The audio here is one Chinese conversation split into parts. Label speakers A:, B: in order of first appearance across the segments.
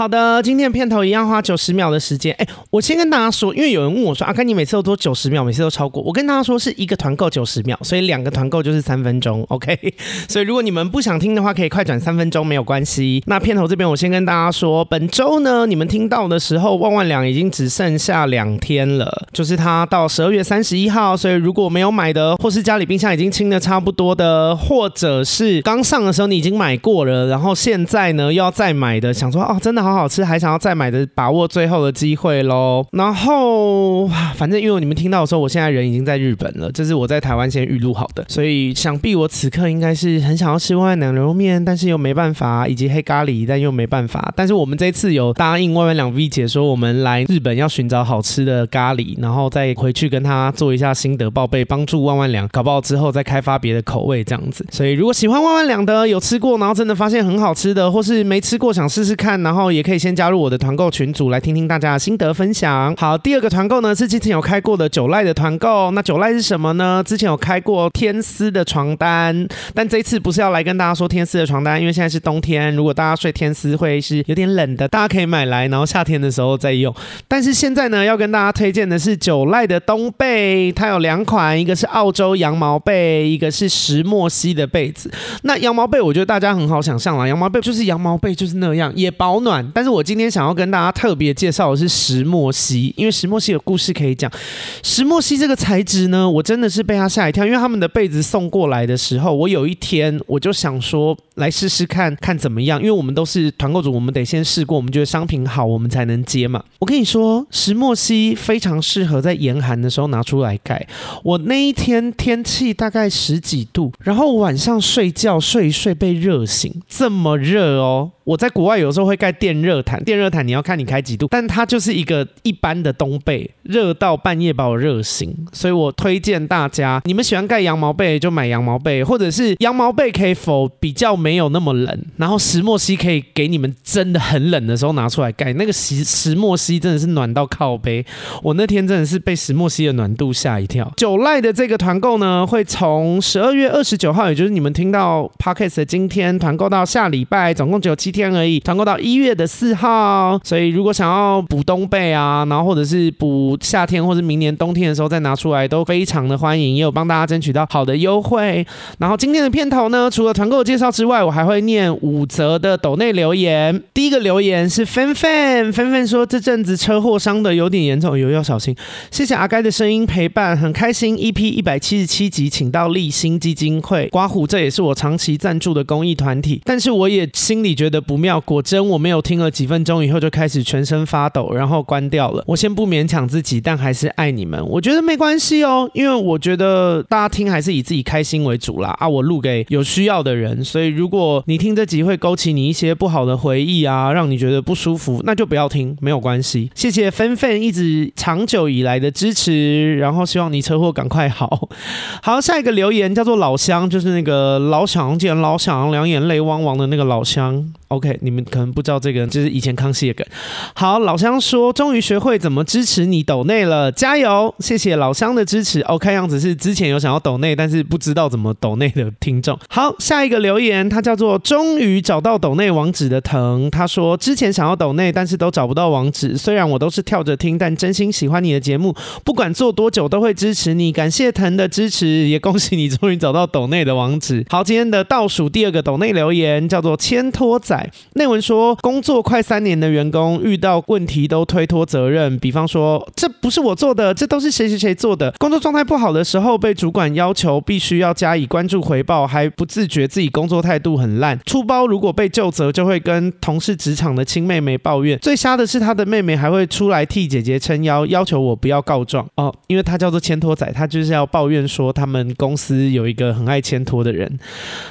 A: 好的，今天的片头一样花九十秒的时间。哎，我先跟大家说，因为有人问我说：“阿甘，你每次都多九十秒，每次都超过。”我跟大家说是一个团购九十秒，所以两个团购就是三分钟。OK，所以如果你们不想听的话，可以快转三分钟，没有关系。那片头这边我先跟大家说，本周呢，你们听到的时候，万万两已经只剩下两天了，就是它到十二月三十一号。所以如果没有买的，或是家里冰箱已经清的差不多的，或者是刚上的时候你已经买过了，然后现在呢又要再买的，想说哦，真的好。好好吃，还想要再买的，把握最后的机会喽。然后，反正因为你们听到的时候，我现在人已经在日本了，这是我在台湾先预录好的，所以想必我此刻应该是很想要吃万万两牛肉面，但是又没办法，以及黑咖喱，但又没办法。但是我们这次有答应万万两 V 姐说，我们来日本要寻找好吃的咖喱，然后再回去跟他做一下心得报备，帮助万万两搞不好之后再开发别的口味这样子。所以如果喜欢万万两的，有吃过，然后真的发现很好吃的，或是没吃过想试试看，然后也。也可以先加入我的团购群组来听听大家的心得分享。好，第二个团购呢是之前有开过的九赖的团购。那九赖是什么呢？之前有开过天丝的床单，但这次不是要来跟大家说天丝的床单，因为现在是冬天，如果大家睡天丝会是有点冷的，大家可以买来，然后夏天的时候再用。但是现在呢，要跟大家推荐的是九赖的冬被，它有两款，一个是澳洲羊毛被，一个是石墨烯的被子。那羊毛被我觉得大家很好想象啦，羊毛被就是羊毛被就是那样，也保暖。但是我今天想要跟大家特别介绍的是石墨烯，因为石墨烯有故事可以讲。石墨烯这个材质呢，我真的是被它吓一跳，因为他们的被子送过来的时候，我有一天我就想说来试试看看怎么样，因为我们都是团购组，我们得先试过，我们觉得商品好，我们才能接嘛。我跟你说，石墨烯非常适合在严寒的时候拿出来盖。我那一天天气大概十几度，然后晚上睡觉睡一睡被热醒，这么热哦。我在国外有时候会盖电电热毯，电热毯你要看你开几度，但它就是一个一般的冬被，热到半夜把我热醒，所以我推荐大家，你们喜欢盖羊毛被就买羊毛被，或者是羊毛被可以否比较没有那么冷，然后石墨烯可以给你们真的很冷的时候拿出来盖，那个石石墨烯真的是暖到靠背，我那天真的是被石墨烯的暖度吓一跳。九赖的这个团购呢，会从十二月二十九号，也就是你们听到 Podcast 的今天团购到下礼拜，总共只有七。天而已，团购到一月的四号，所以如果想要补冬被啊，然后或者是补夏天或者明年冬天的时候再拿出来，都非常的欢迎，也有帮大家争取到好的优惠。然后今天的片头呢，除了团购介绍之外，我还会念五则的抖内留言。第一个留言是芬芬，芬芬说这阵子车祸伤的有点严重，有要小心。谢谢阿该的声音陪伴，很开心。EP 一百七十七集，请到立新基金会刮胡，这也是我长期赞助的公益团体，但是我也心里觉得。不妙，果真我没有听了几分钟以后就开始全身发抖，然后关掉了。我先不勉强自己，但还是爱你们。我觉得没关系哦，因为我觉得大家听还是以自己开心为主啦。啊，我录给有需要的人，所以如果你听这集会勾起你一些不好的回忆啊，让你觉得不舒服，那就不要听，没有关系。谢谢芬芬一直长久以来的支持，然后希望你车祸赶快好。好，下一个留言叫做老乡，就是那个老想见老想两眼泪汪汪的那个老乡。OK，你们可能不知道这个，就是以前康熙的梗。好，老乡说终于学会怎么支持你抖内了，加油！谢谢老乡的支持。哦。看样子是之前有想要抖内，但是不知道怎么抖内的听众。好，下一个留言，他叫做终于找到抖内网址的藤，他说之前想要抖内，但是都找不到网址。虽然我都是跳着听，但真心喜欢你的节目，不管做多久都会支持你。感谢藤的支持，也恭喜你终于找到抖内的网址。好，今天的倒数第二个抖内留言叫做千托仔。内文说，工作快三年的员工遇到问题都推脱责任，比方说这不是我做的，这都是谁谁谁做的。工作状态不好的时候，被主管要求必须要加以关注回报，还不自觉自己工作态度很烂。出包如果被就责，就会跟同事职场的亲妹妹抱怨。最瞎的是他的妹妹还会出来替姐姐撑腰，要求我不要告状哦，因为他叫做千托仔，他就是要抱怨说他们公司有一个很爱千托的人。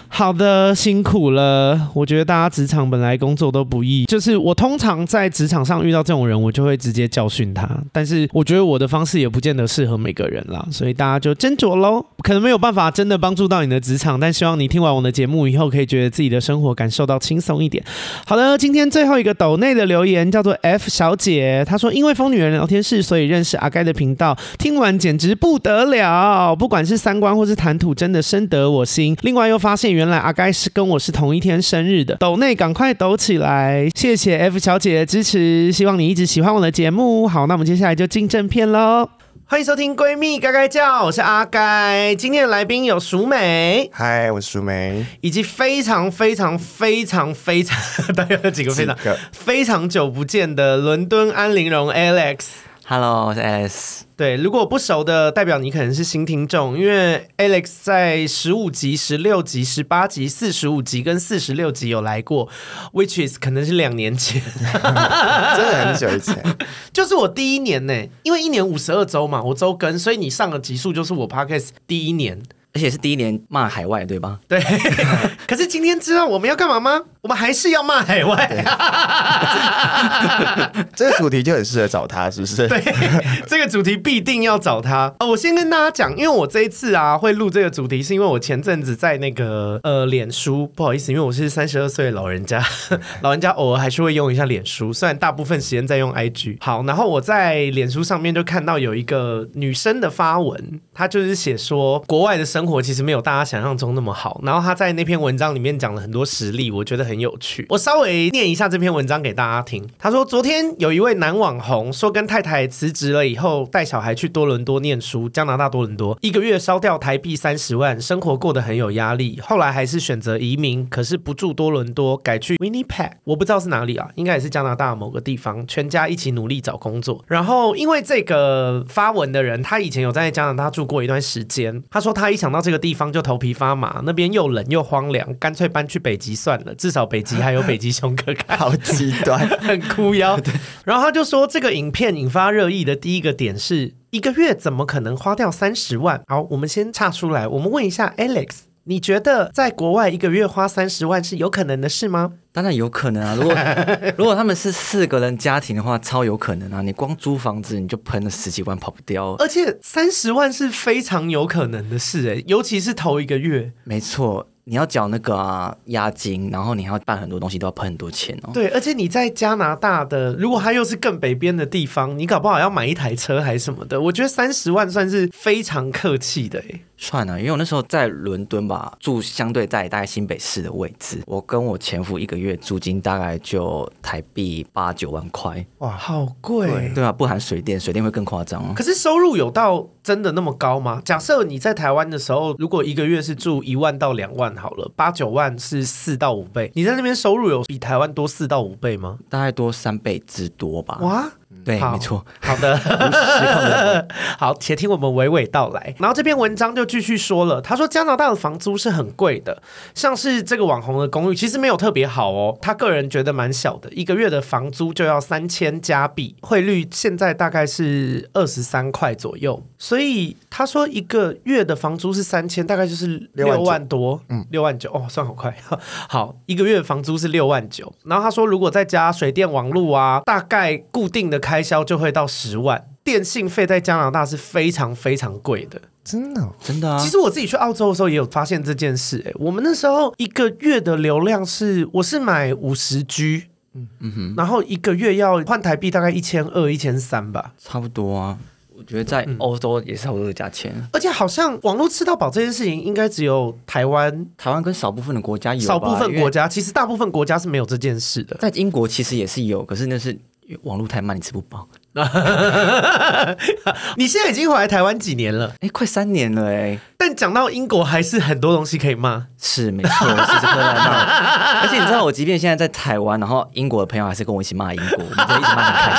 A: 好的，辛苦了，我觉得大家职场。本来工作都不易，就是我通常在职场上遇到这种人，我就会直接教训他。但是我觉得我的方式也不见得适合每个人啦，所以大家就斟酌喽。可能没有办法真的帮助到你的职场，但希望你听完我的节目以后，可以觉得自己的生活感受到轻松一点。好的，今天最后一个抖内的留言叫做 F 小姐，她说因为疯女人聊天室，所以认识阿该的频道，听完简直不得了，不管是三观或是谈吐，真的深得我心。另外又发现原来阿该是跟我是同一天生日的，抖内港。赶快抖起来！谢谢 F 小姐的支持，希望你一直喜欢我的节目。好，那我们接下来就进正片喽。欢迎收听《闺蜜该该叫》，我是阿该。今天的来宾有淑美，
B: 嗨，我是淑美，
A: 以及非常非常非常非常，大概有几个非常个非常久不见的伦敦安陵容 Alex。
C: Hello，我是 Alex。
A: 对，如果不熟的，代表你可能是新听众，因为 Alex 在十五集、十六集、十八集、四十五集跟四十六集有来过，which is 可能是两年前，真
B: 的很久以前，
A: 就是我第一年呢，因为一年五十二周嘛，我周更，所以你上的集数就是我 Podcast 第一年。
C: 而且是第一年骂海外，对吧？
A: 对。可是今天知道我们要干嘛吗？我们还是要骂海外。
B: 这个主题就很适合找他，是不是？
A: 对，这个主题必定要找他。哦，我先跟大家讲，因为我这一次啊会录这个主题，是因为我前阵子在那个呃脸书，不好意思，因为我是三十二岁的老人家，老人家偶尔还是会用一下脸书，虽然大部分时间在用 IG。好，然后我在脸书上面就看到有一个女生的发文，她就是写说国外的生。生活其实没有大家想象中那么好。然后她在那篇文章里面讲了很多实例，我觉得很有趣。我稍微念一下这篇文章给大家听。他说，昨天有一位男网红说，跟太太辞职了以后，带小孩去多伦多念书，加拿大多伦多，一个月烧掉台币三十万，生活过得很有压力。后来还是选择移民，可是不住多伦多，改去 Winnipeg，我不知道是哪里啊，应该也是加拿大某个地方。全家一起努力找工作。然后因为这个发文的人，他以前有在加拿大住过一段时间。他说他一想。到这个地方就头皮发麻，那边又冷又荒凉，干脆搬去北极算了，至少北极还有北极熊可看。
B: 好极端，
A: 很哭腰。然后他就说，这个影片引发热议的第一个点是一个月怎么可能花掉三十万？好，我们先岔出来，我们问一下 Alex。你觉得在国外一个月花三十万是有可能的事吗？
C: 当然有可能啊！如果 如果他们是四个人家庭的话，超有可能啊！你光租房子你就喷了十几万，跑不掉。
A: 而且三十万是非常有可能的事诶，尤其是头一个月。
C: 没错。你要缴那个啊押金，然后你还要办很多东西，都要喷很多钱哦。
A: 对，而且你在加拿大的，如果它又是更北边的地方，你搞不好要买一台车还是什么的。我觉得三十万算是非常客气的诶。
C: 算了，因为我那时候在伦敦吧，住相对在大概新北市的位置，我跟我前夫一个月租金大概就台币八九万块。
A: 哇，好贵。
C: 对啊，不含水电，水电会更夸张。
A: 可是收入有到真的那么高吗？假设你在台湾的时候，如果一个月是住一万到两万好了，八九万是四到五倍，你在那边收入有比台湾多四到五倍吗？
C: 大概多三倍之多吧。
A: 哇！
C: 对，没错。
A: 好的，好，且听我们娓娓道来。然后这篇文章就继续说了，他说加拿大的房租是很贵的，像是这个网红的公寓，其实没有特别好哦。他个人觉得蛮小的，一个月的房租就要三千加币，汇率现在大概是二十三块左右。所以他说一个月的房租是三千，大概就是六万多，嗯，六万九。哦，算好快。好，一个月的房租是六万九。然后他说，如果再加水电网路啊，大概固定的。开销就会到十万，电信费在加拿大是非常非常贵的，
B: 真的
C: 真的啊！
A: 其实我自己去澳洲的时候也有发现这件事，哎，我们那时候一个月的流量是，我是买五十 G，嗯嗯哼，然后一个月要换台币大概一千二、一千三吧，
C: 差不多啊。我觉得在欧洲也是差不多的价钱，
A: 而且好像网络吃到饱这件事情，应该只有台湾，
C: 台湾跟少部分的国家有，
A: 少部分国家，其实大部分国家是没有这件事的。
C: 在英国其实也是有，可是那是。网络太慢，你吃不饱。
A: 你现在已经回来台湾几年了？
C: 哎、欸，快三年了哎、欸。
A: 但讲到英国，还是很多东西可以骂。
C: 是没错，是这个来骂。而且你知道，我即便现在在台湾，然后英国的朋友还是跟我一起骂英国，我们就一起骂很开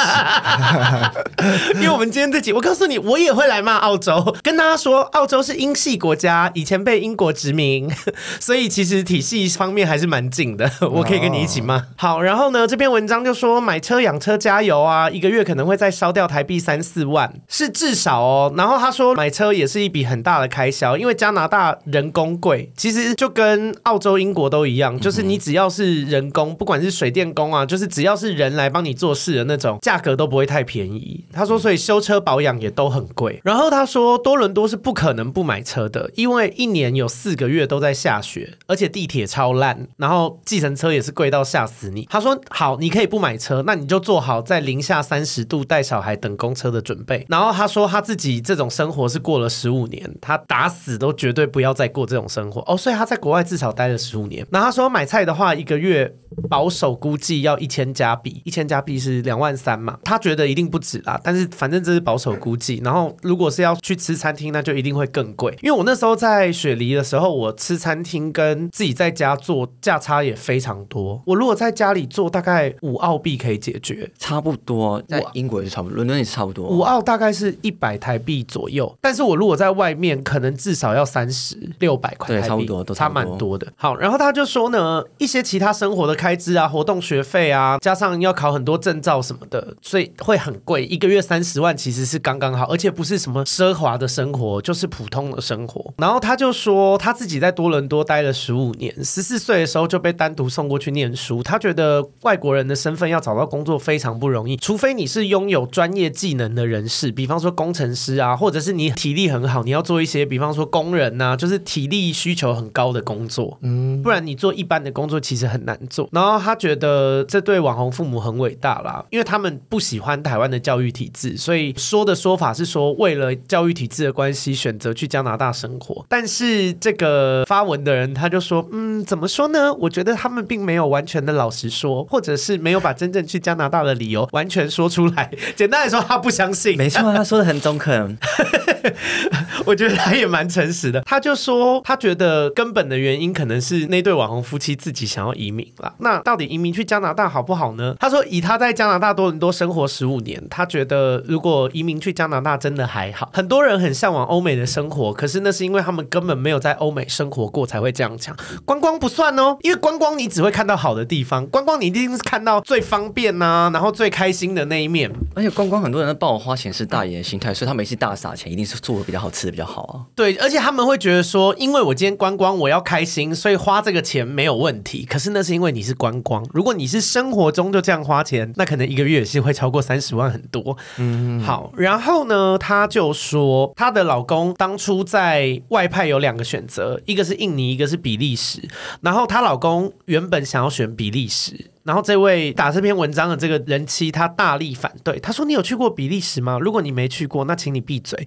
C: 心。
A: 因为我们今天这集，我告诉你，我也会来骂澳洲。跟大家说，澳洲是英系国家，以前被英国殖民，所以其实体系方面还是蛮近的。我可以跟你一起骂。好，然后呢，这篇文章就说买车养车加油啊，一个月可能会再烧掉台币三四万，是至少哦。然后他说买车也是一笔很大的开销。因为加拿大人工贵，其实就跟澳洲、英国都一样，就是你只要是人工，不管是水电工啊，就是只要是人来帮你做事的那种，价格都不会太便宜。他说，所以修车保养也都很贵。然后他说，多伦多是不可能不买车的，因为一年有四个月都在下雪，而且地铁超烂，然后计程车也是贵到吓死你。他说，好，你可以不买车，那你就做好在零下三十度带小孩等公车的准备。然后他说，他自己这种生活是过了十五年，他打死。都绝对不要再过这种生活哦。所以他在国外至少待了十五年。然后他说买菜的话，一个月保守估计要一千加币，一千加币是两万三嘛。他觉得一定不止啦，但是反正这是保守估计。然后如果是要去吃餐厅，那就一定会更贵。因为我那时候在雪梨的时候，我吃餐厅跟自己在家做价差也非常多。我如果在家里做，大概五澳币可以解决，
C: 差不多。在英国也是差不多，伦敦也是差不多。
A: 五澳大概是一百台币左右，但是我如果在外面，可能至少要三十六百块台币，
C: 对，差不多，都差
A: 蛮多的。好，然后他就说呢，一些其他生活的开支啊，活动学费啊，加上要考很多证照什么的，所以会很贵。一个月三十万其实是刚刚好，而且不是什么奢华的生活，就是普通的生活。然后他就说他自己在多伦多待了十五年，十四岁的时候就被单独送过去念书。他觉得外国人的身份要找到工作非常不容易，除非你是拥有专业技能的人士，比方说工程师啊，或者是你体力很好，你要做一些比方说工人呐、啊，就是体力需求很高的工作，嗯，不然你做一般的工作其实很难做。然后他觉得这对网红父母很伟大啦，因为他们不喜欢台湾的教育体制，所以说的说法是说为了教育体制的关系选择去加拿大生活。但是这个发文的人他就说，嗯，怎么说呢？我觉得他们并没有完全的老实说，或者是没有把真正去加拿大的理由完全说出来。简单来说，他不相信。
C: 没错，他说的很中肯。
A: 我觉得他也蛮诚实的。他就说，他觉得根本的原因可能是那对网红夫妻自己想要移民了。那到底移民去加拿大好不好呢？他说，以他在加拿大多伦多生活十五年，他觉得如果移民去加拿大真的还好。很多人很向往欧美的生活，可是那是因为他们根本没有在欧美生活过才会这样讲。观光不算哦，因为观光你只会看到好的地方，观光你一定是看到最方便呐、啊，然后最开心的那一面。
C: 而且观光很多人都抱我花钱是大爷的心态，所以他每次大撒钱，一定是做的比较好，的比较好啊。
A: 对，而且他们会觉得说，因为我今天观光，我要开心，所以花这个钱没有问题。可是那是因为你是观光，如果你是生活中就这样花钱，那可能一个月也是会超过三十万很多。嗯，好，然后呢，她就说她的老公当初在外派有两个选择，一个是印尼，一个是比利时。然后她老公原本想要选比利时。然后这位打这篇文章的这个人妻，她大力反对。她说：“你有去过比利时吗？如果你没去过，那请你闭嘴。”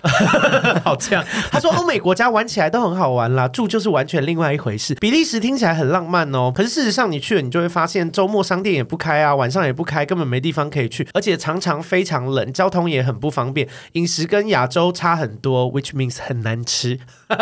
A: 好这样。她说：“欧美国家玩起来都很好玩啦，住就是完全另外一回事。比利时听起来很浪漫哦，可是事实上你去了，你就会发现周末商店也不开啊，晚上也不开，根本没地方可以去，而且常常非常冷，交通也很不方便，饮食跟亚洲差很多，which means 很难吃。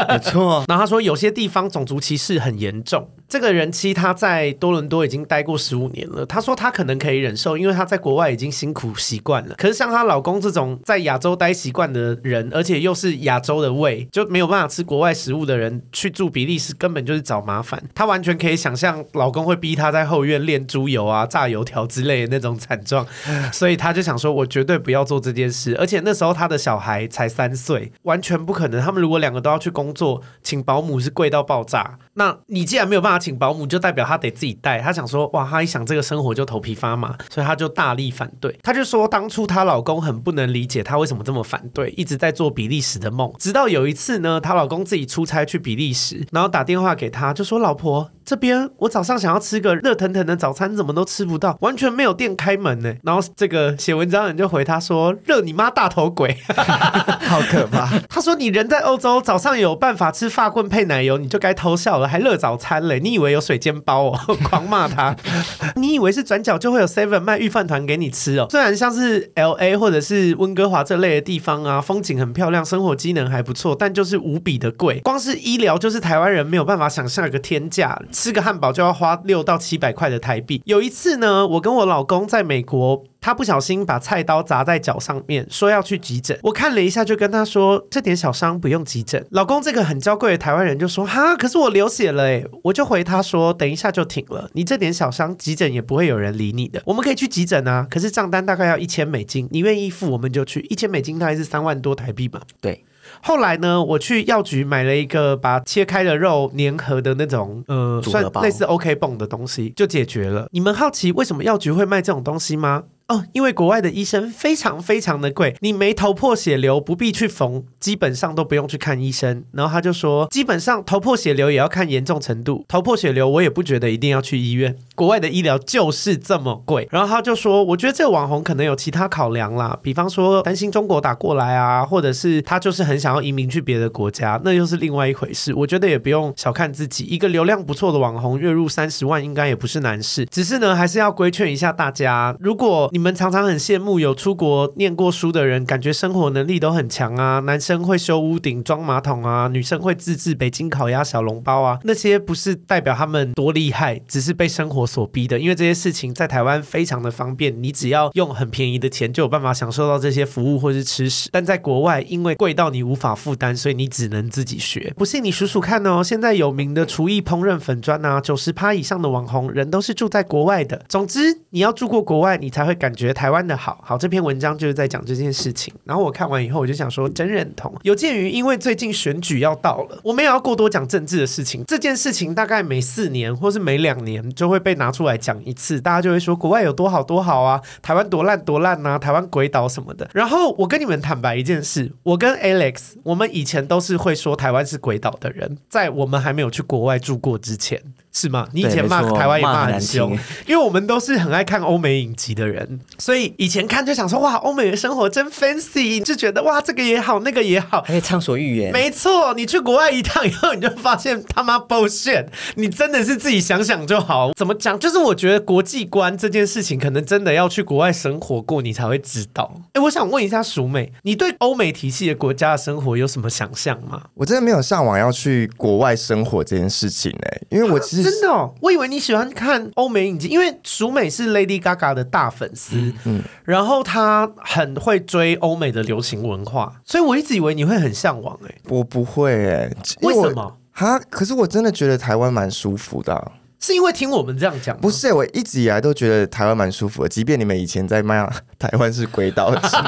C: 没错。
A: 然后他说有些地方种族歧视很严重。这个人妻她在多伦多已经待过十五年了。她说她可能可以忍受，因为她在国外已经辛苦习惯了。可是像她老公这种在亚洲待习惯的人，而且又是亚洲的胃，就没有办法吃国外食物的人，去住比利时根本就是找麻烦。她完全可以想象老公会逼她在后院炼猪油啊、炸油条之类的那种惨状，所以她就想说：“我绝对不要做这件事。”而且那时候她的小孩才三岁，完全不可能。他们如果两个都要去工作，请保姆是贵到爆炸。那你既然没有办法请保姆，就代表她得自己带。她想说：“哇，她一想这个生活就头皮发麻，所以她就大力反对。她就说，当初她老公很不能理解她为什么这么反对，一直在做比利时的梦。直到有一次呢，她老公自己出差去比利时，然后打电话给她，就说：“老婆。”这边我早上想要吃个热腾腾的早餐，怎么都吃不到，完全没有店开门呢。然后这个写文章的人就回他说：“热你妈大头鬼，
B: 好可怕。”
A: 他说：“你人在欧洲，早上有办法吃法棍配奶油，你就该偷笑了，还热早餐嘞？你以为有水煎包哦？” 狂骂他，你以为是转角就会有 Seven 卖御饭团给你吃哦？虽然像是 LA 或者是温哥华这类的地方啊，风景很漂亮，生活机能还不错，但就是无比的贵，光是医疗就是台湾人没有办法想象一个天价。吃个汉堡就要花六到七百块的台币。有一次呢，我跟我老公在美国，他不小心把菜刀砸在脚上面，说要去急诊。我看了一下，就跟他说：“这点小伤不用急诊。”老公这个很娇贵的台湾人就说：“哈，可是我流血了诶。”我就回他说：“等一下就停了，你这点小伤，急诊也不会有人理你的。我们可以去急诊啊，可是账单大概要一千美金，你愿意付我们就去。一千美金大概是三万多台币吧？
C: 对。”
A: 后来呢，我去药局买了一个把切开的肉粘合的那种，呃，算类似 OK 绷的东西，就解决了。你们好奇为什么药局会卖这种东西吗？哦，因为国外的医生非常非常的贵，你没头破血流不必去缝，基本上都不用去看医生。然后他就说，基本上头破血流也要看严重程度，头破血流我也不觉得一定要去医院。国外的医疗就是这么贵。然后他就说，我觉得这个网红可能有其他考量啦，比方说担心中国打过来啊，或者是他就是很想要移民去别的国家，那又是另外一回事。我觉得也不用小看自己，一个流量不错的网红，月入三十万应该也不是难事。只是呢，还是要规劝一下大家，如果你们常常很羡慕有出国念过书的人，感觉生活能力都很强啊，男生会修屋顶、装马桶啊，女生会自制北京烤鸭小笼包啊，那些不是代表他们多厉害，只是被生活所逼的。因为这些事情在台湾非常的方便，你只要用很便宜的钱就有办法享受到这些服务或是吃食。但在国外，因为贵到你无法负担，所以你只能自己学。不信你数数看哦，现在有名的厨艺烹饪粉砖啊，九十趴以上的网红人都是住在国外的。总之，你要住过国外，你才会感觉台湾的好。好，这篇文章就是在讲这件事情。然后我看完以后，我就想说，真认同。有鉴于因为最近选举要到了，我没有要过多讲政治的事情。这件事情大概每四年或是每两年就会被拿出来讲一次，大家就会说国外有多好多好啊，台湾多烂多烂啊，台湾鬼岛什么的。然后我跟你们坦白一件事，我跟 Alex，我们以前都是会说台湾是鬼岛的人，在我们还没有去国外住过之前。是吗？你以前骂台湾也骂很凶，因为我们都是很爱看欧美影集的人，所以以前看就想说哇，欧美的生活真 fancy，就觉得哇，这个也好，那个也好，
C: 还可以畅所欲言。
A: 没错，你去国外一趟以后，你就发现他妈 bullshit，你真的是自己想想就好。怎么讲？就是我觉得国际观这件事情，可能真的要去国外生活过，你才会知道。哎，我想问一下淑美，你对欧美体系的国家的生活有什么想象吗？
B: 我真的没有向往要去国外生活这件事情哎，因为我其实。
A: 真的哦，我以为你喜欢看欧美影集，因为淑美是 Lady Gaga 的大粉丝，嗯，嗯，然后她很会追欧美的流行文化，所以我一直以为你会很向往哎，
B: 我不会哎，
A: 为什么？
B: 哈，可是我真的觉得台湾蛮舒服的啊。
A: 是因为听我们这样讲？
B: 不是，我一直以来都觉得台湾蛮舒服的，即便你们以前在骂台湾是鬼岛的时候，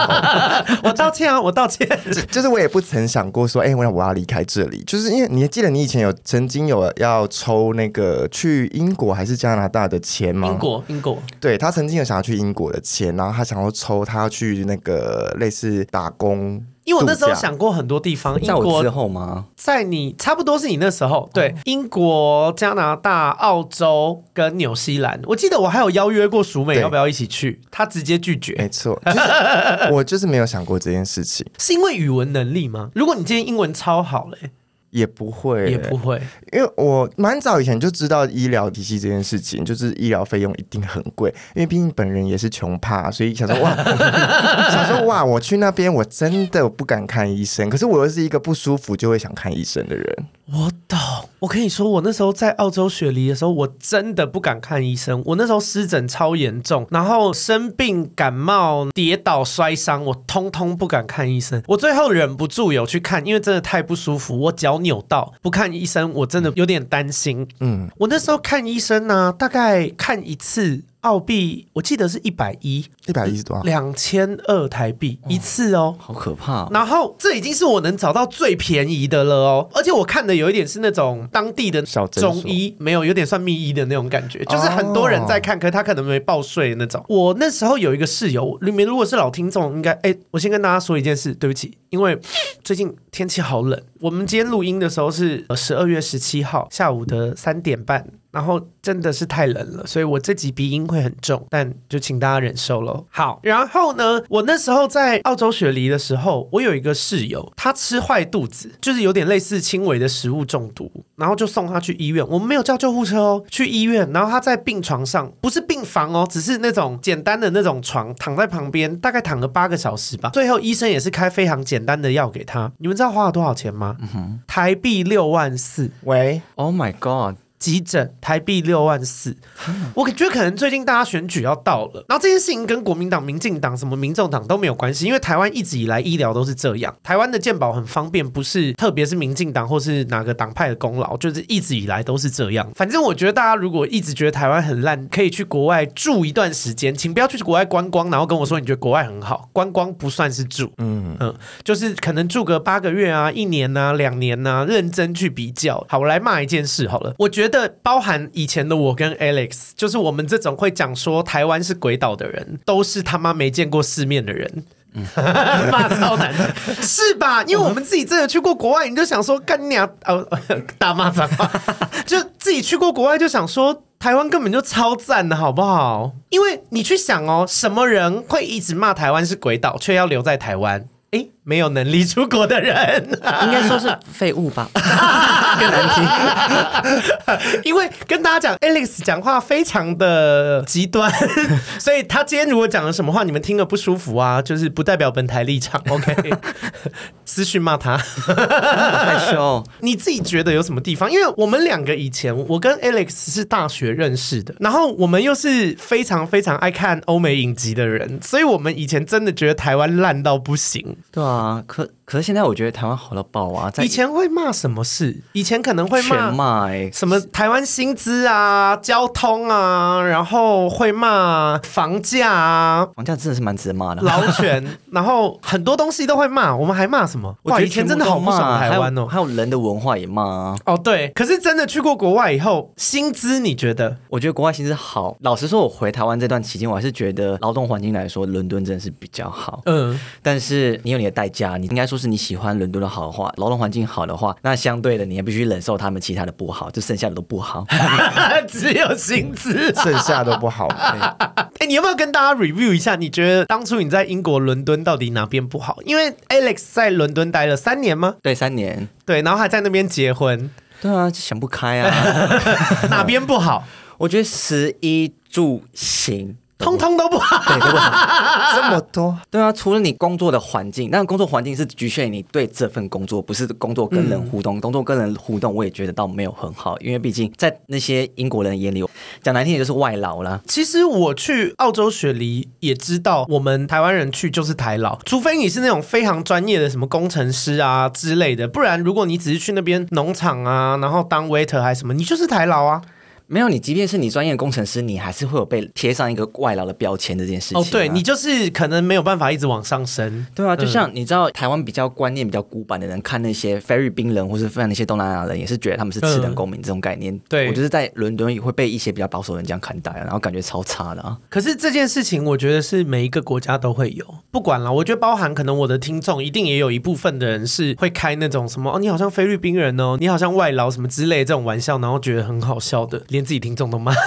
A: 我道歉啊，我道歉。
B: 就，是我也不曾想过说，哎、欸，我我要离开这里，就是因为你还记得你以前有曾经有要抽那个去英国还是加拿大的签吗？
A: 英国，英国。
B: 对，他曾经有想要去英国的签，然后他想要抽，他要去那个类似打工。
A: 因为我那时候想过很多地方，英国
C: 之后吗？
A: 在你差不多是你那时候，对，英国、加拿大、澳洲跟纽西兰。我记得我还有邀约过熟美，要不要一起去？他直接拒绝。
B: 没错，就是、我就是没有想过这件事情。
A: 是因为语文能力吗？如果你今天英文超好嘞。
B: 也不会，
A: 也不会，
B: 因为我蛮早以前就知道医疗体系这件事情，就是医疗费用一定很贵。因为毕竟本人也是穷怕，所以想说哇，想说哇，我去那边我真的不敢看医生。可是我又是一个不舒服就会想看医生的人。
A: 我懂，我跟你说，我那时候在澳洲雪梨的时候，我真的不敢看医生。我那时候湿疹超严重，然后生病、感冒、跌倒、摔伤，我通通不敢看医生。我最后忍不住有去看，因为真的太不舒服，我脚扭到，不看医生，我真的有点担心。嗯，我那时候看医生呢、啊，大概看一次。澳币，我记得是一百一，
B: 一百一是多少？
A: 两千二台币一次哦，
C: 好可怕。
A: 然后这已经是我能找到最便宜的了哦，而且我看的有一点是那种当地的小中医，没有，有点算秘医的那种感觉，就是很多人在看，可是他可能没报税那种。我那时候有一个室友，里面如果是老听众，应该哎，我先跟大家说一件事，对不起，因为最近天气好冷，我们今天录音的时候是十二月十七号下午的三点半。然后真的是太冷了，所以我这集鼻音会很重，但就请大家忍受喽。好，然后呢，我那时候在澳洲雪梨的时候，我有一个室友，他吃坏肚子，就是有点类似轻微的食物中毒，然后就送他去医院。我们没有叫救护车哦，去医院，然后他在病床上，不是病房哦，只是那种简单的那种床，躺在旁边，大概躺了八个小时吧。最后医生也是开非常简单的药给他。你们知道花了多少钱吗？嗯哼，台币六万四。
C: 喂，Oh my God！
A: 急诊台币六万四，我觉得可能最近大家选举要到了，然后这件事情跟国民党、民进党、什么民众党都没有关系，因为台湾一直以来医疗都是这样，台湾的健保很方便，不是特别是民进党或是哪个党派的功劳，就是一直以来都是这样。反正我觉得大家如果一直觉得台湾很烂，可以去国外住一段时间，请不要去国外观光，然后跟我说你觉得国外很好，观光不算是住，嗯嗯，就是可能住个八个月啊、一年啊、两年啊，认真去比较。好，我来骂一件事好了，我觉得。的包含以前的我跟 Alex，就是我们这种会讲说台湾是鬼岛的人，都是他妈没见过世面的人。骂超难的，是吧？因为我们自己真的去过国外，你就想说干你娘哦，大骂脏话，就自己去过国外，就想说台湾根本就超赞的，好不好？因为你去想哦，什么人会一直骂台湾是鬼岛，却要留在台湾？诶，没有能力出国的人，
C: 应该说是废物吧，更难听。
A: 因为跟大家讲，Alex 讲话非常的极端，所以他今天如果讲了什么话，你们听了不舒服啊，就是不代表本台立场。OK，私讯骂他，
C: 害羞。
A: 你自己觉得有什么地方？因为我们两个以前，我跟 Alex 是大学认识的，然后我们又是非常非常爱看欧美影集的人，所以我们以前真的觉得台湾烂到不行。
C: 对啊，啊可可是现在我觉得台湾好到爆啊！
A: 以前会骂什么事？以前可能会骂
C: 全骂哎，
A: 什么台湾薪资啊、交通啊，然后会骂房价啊，
C: 房价真的是蛮值得骂的。
A: 劳权，然后很多东西都会骂。我们还骂什么？哇，以前真的好不爽台湾哦。
C: 还有人的文化也骂啊。
A: 哦，对。可是真的去过国外以后，薪资你觉得？
C: 我觉得国外薪资好。老实说，我回台湾这段期间，我还是觉得劳动环境来说，伦敦真的是比较好。嗯，但是你有你的代价，你应该说是你喜欢伦敦的好的话，劳动环境好的话，那相对的你也必须忍受他们其他的不好，就剩下的都不好，
A: 只有薪资，
B: 剩下都不好。
A: 哎、欸，你要不要跟大家 review 一下？你觉得当初你在英国伦敦到底哪边不好？因为 Alex 在伦敦待了三年吗？
C: 对，三年。
A: 对，然后还在那边结婚。
C: 对啊，想不开啊，
A: 哪边不好？
C: 我觉得食衣住行。
A: 通通都不好，
C: 对，都不好，
B: 这么多。
C: 对啊，除了你工作的环境，但工作环境是局限于你对这份工作，不是工作跟人互动。嗯、工作跟人互动，我也觉得倒没有很好，因为毕竟在那些英国人眼里，讲难听点就是外劳啦。
A: 其实我去澳洲雪梨也知道，我们台湾人去就是台劳，除非你是那种非常专业的什么工程师啊之类的，不然如果你只是去那边农场啊，然后当 waiter 还是什么，你就是台劳啊。
C: 没有你，即便是你专业工程师，你还是会有被贴上一个外劳的标签这件事情、啊。哦，
A: 对，你就是可能没有办法一直往上升。
C: 对啊，就像你知道，台湾比较观念比较古板的人，看那些菲律宾人或是看那些东南亚人，也是觉得他们是次等公民这种概念。对，我就是在伦敦也会被一些比较保守的人这样看待，然后感觉超差的啊。
A: 可是这件事情，我觉得是每一个国家都会有，不管了。我觉得包含可能我的听众一定也有一部分的人是会开那种什么哦，你好像菲律宾人哦，你好像外劳什么之类的这种玩笑，然后觉得很好笑的，连自己听众都骂。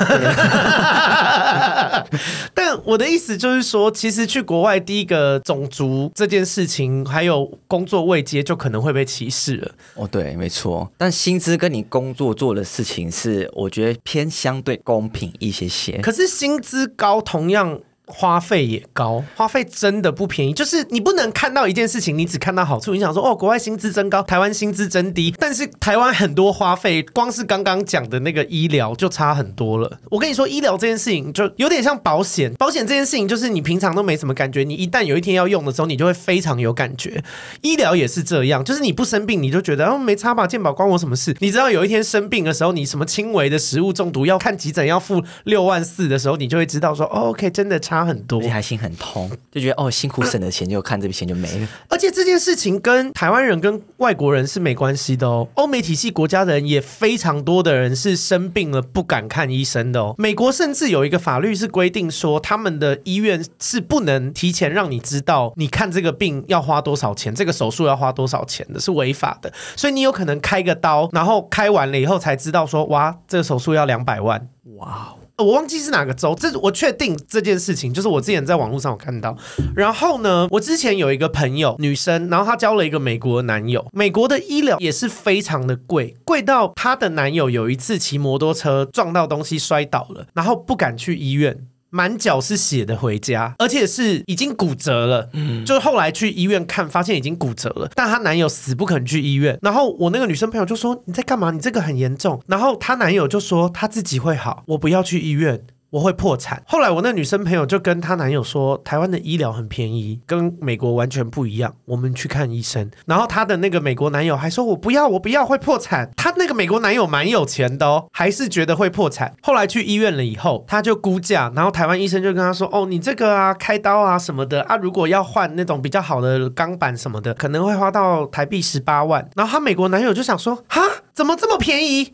A: 但我的意思就是说，其实去国外第一个种族这件事情，还有工作未接，就可能会被歧视了。
C: 哦，对，没错。但薪资跟你工作做的事情是，我觉得偏相对公平一些些。
A: 可是薪资高，同样。花费也高，花费真的不便宜。就是你不能看到一件事情，你只看到好处。你想说，哦，国外薪资真高，台湾薪资真低。但是台湾很多花费，光是刚刚讲的那个医疗就差很多了。我跟你说，医疗这件事情就有点像保险。保险这件事情就是你平常都没什么感觉，你一旦有一天要用的时候，你就会非常有感觉。医疗也是这样，就是你不生病，你就觉得哦没差吧，健保关我什么事？你知道有一天生病的时候，你什么轻微的食物中毒要看急诊要付六万四的时候，你就会知道说，哦，OK，真的差。差很多，
C: 而且还心很痛，就觉得哦，辛苦省的钱就看这笔钱就没了。
A: 而且这件事情跟台湾人跟外国人是没关系的哦。欧美体系国家的人也非常多的人是生病了不敢看医生的哦。美国甚至有一个法律是规定说，他们的医院是不能提前让你知道你看这个病要花多少钱，这个手术要花多少钱的，是违法的。所以你有可能开个刀，然后开完了以后才知道说，哇，这个手术要两百万，哇。我忘记是哪个州，这我确定这件事情，就是我之前在网络上有看到。然后呢，我之前有一个朋友，女生，然后她交了一个美国男友，美国的医疗也是非常的贵，贵到她的男友有一次骑摩托车撞到东西摔倒了，然后不敢去医院。满脚是血的回家，而且是已经骨折了。嗯，就是后来去医院看，发现已经骨折了。但她男友死不肯去医院。然后我那个女生朋友就说：“你在干嘛？你这个很严重。”然后她男友就说：“他自己会好，我不要去医院。”我会破产。后来我那女生朋友就跟她男友说，台湾的医疗很便宜，跟美国完全不一样。我们去看医生。然后她的那个美国男友还说，我不要，我不要，会破产。她那个美国男友蛮有钱的哦，还是觉得会破产。后来去医院了以后，她就估价，然后台湾医生就跟她说，哦，你这个啊，开刀啊什么的啊，如果要换那种比较好的钢板什么的，可能会花到台币十八万。然后她美国男友就想说，哈，怎么这么便宜？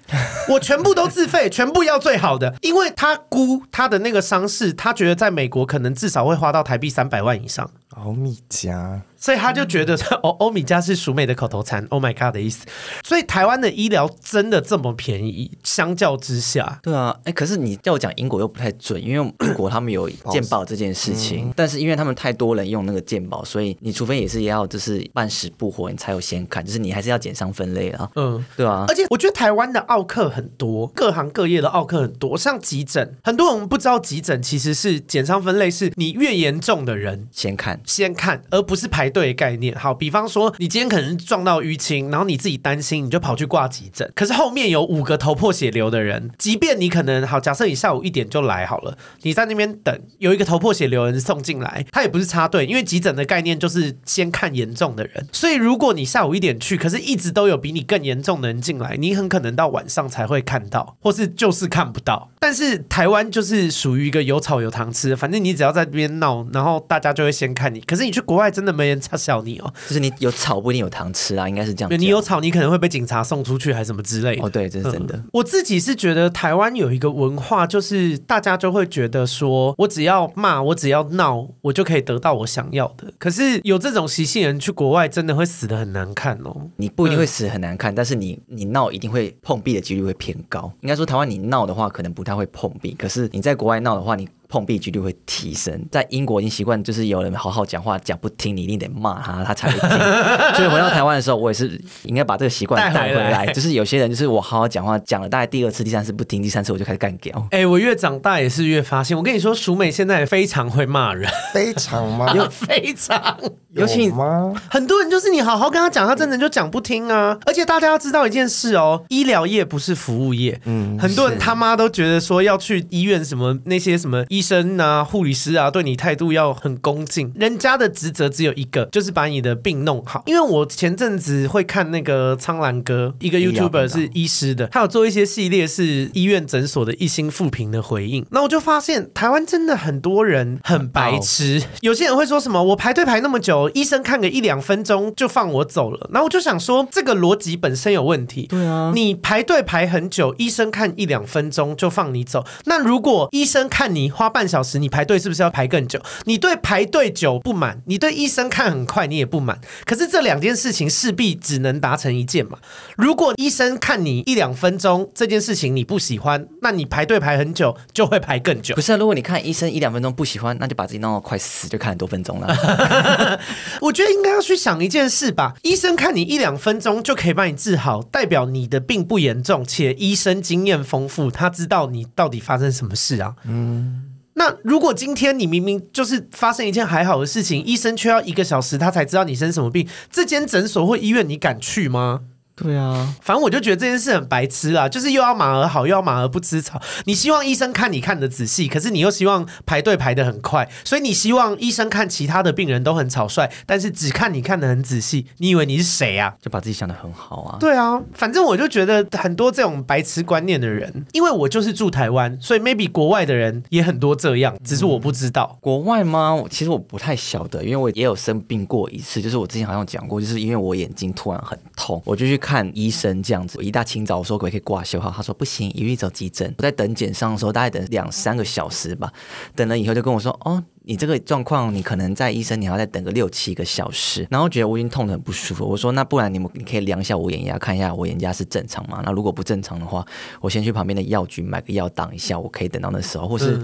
A: 我全部都自费，全部要最好的，因为他估。他的那个伤势，他觉得在美国可能至少会花到台币三百万以上。
B: 欧米茄。
A: 所以他就觉得 欧欧米茄是熟美的口头禅，Oh my God 的意思。所以台湾的医疗真的这么便宜？相较之下，
C: 对啊，哎，可是你叫我讲英国又不太准，因为 英国他们有健保这件事情，嗯、但是因为他们太多人用那个健保，所以你除非也是要就是半死不活，你才有先看，就是你还是要减伤分类啊。嗯，对啊。
A: 而且我觉得台湾的奥克很多，各行各业的奥克很多，像急诊，很多人不知道急诊其实是减伤分类，是你越严重的人
C: 先看，
A: 先看，而不是排。对概念好，比方说你今天可能撞到淤青，然后你自己担心，你就跑去挂急诊。可是后面有五个头破血流的人，即便你可能好，假设你下午一点就来好了，你在那边等，有一个头破血流的人送进来，他也不是插队，因为急诊的概念就是先看严重的人。所以如果你下午一点去，可是一直都有比你更严重的人进来，你很可能到晚上才会看到，或是就是看不到。但是台湾就是属于一个有草有糖吃，反正你只要在这边闹，然后大家就会先看你。可是你去国外真的没人。嘲笑你哦，
C: 就是你有草不一定有糖吃啊，应该是这样。
A: 你有草，你可能会被警察送出去，还是什么之类的。
C: 哦，对，这是真的。
A: 嗯，我自己是觉得台湾有一个文化，就是大家就会觉得说，我只要骂，我只要闹，我就可以得到我想要的。可是有这种习性人去国外，真的会死的很难看哦。
C: 你不一定会死很难看，嗯，但是你你闹一定会碰壁的几率会偏高。应该说台湾你闹的话，可能不太会碰壁。可是你在国外闹的话，你。碰壁几率会提升，在英国已经习惯，就是有人好好讲话，讲不听你一定得骂他，他才会听。所以回到台湾的时候，我也是应该把这个习惯带回来。就是有些人，就是我好好讲话，讲了大概第二次、第三次不听，第三次我就开始干掉。
A: 哎、欸，我越长大也是越发现，我跟你说，淑美现在也非常会骂人，
B: 非常吗？
A: 有 非常，
B: 尤其吗？
A: 很多人就是你好好跟他讲，他真的就讲不听啊。而且大家要知道一件事哦，医疗业不是服务业。嗯，很多人他妈都觉得说要去医院什么那些什么医生啊、护理师啊，对你态度要很恭敬。人家的职责只有一个，就是把你的病弄好。因为我前阵子会看那个苍兰哥，一个 YouTuber 是医师的，他有做一些系列是医院诊所的一星复评的回应。那我就发现台湾真的很多人很白痴，有些人会说什么我排队排那么久，医生看个一两分钟就放我走了。然后我就想说，这个逻辑本身有问题。
C: 对啊，
A: 你排队排很久，医生看一两分钟就放你走。那如果医生看你花半小时，你排队是不是要排更久？你对排队久不满，你对医生看很快，你也不满。可是这两件事情势必只能达成一件嘛。如果医生看你一两分钟这件事情你不喜欢，那你排队排很久就会排更久。
C: 不是，如果你看医生一两分钟不喜欢，那就把自己弄到快死，就看很多分钟了。
A: 我觉得应该要去想一件事吧。医生看你一两分钟就可以帮你治好，代表你的病不严重，且医生经验丰富，他知道你到底发生什么事啊。嗯。那如果今天你明明就是发生一件还好的事情，医生却要一个小时他才知道你生什么病，这间诊所或医院你敢去吗？
C: 对啊，
A: 反正我就觉得这件事很白痴啊，就是又要马儿好，又要马儿不吃草。你希望医生看你看的仔细，可是你又希望排队排的很快，所以你希望医生看其他的病人都很草率，但是只看你看的很仔细。你以为你是谁啊？
C: 就把自己想的很好啊。
A: 对啊，反正我就觉得很多这种白痴观念的人，因为我就是住台湾，所以 maybe 国外的人也很多这样，只是我不知道。
C: 嗯，国外吗？其实我不太晓得，因为我也有生病过一次，就是我之前好像讲过，就是因为我眼睛突然很痛，我就去看医生。这样子，我一大清早我说可不可以挂修号，他说不行，一律走急诊。我在等检伤的时候，大概等两三个小时吧。等了以后就跟我说，哦，你这个状况，你可能在医生，你还要再等个六七个小时。然后觉得我已经痛得很不舒服，我说那不然你们你可以量一下我眼压，看一下我眼压是正常吗？那如果不正常的话，我先去旁边的药局买个药挡一下，我可以等到那时候，或是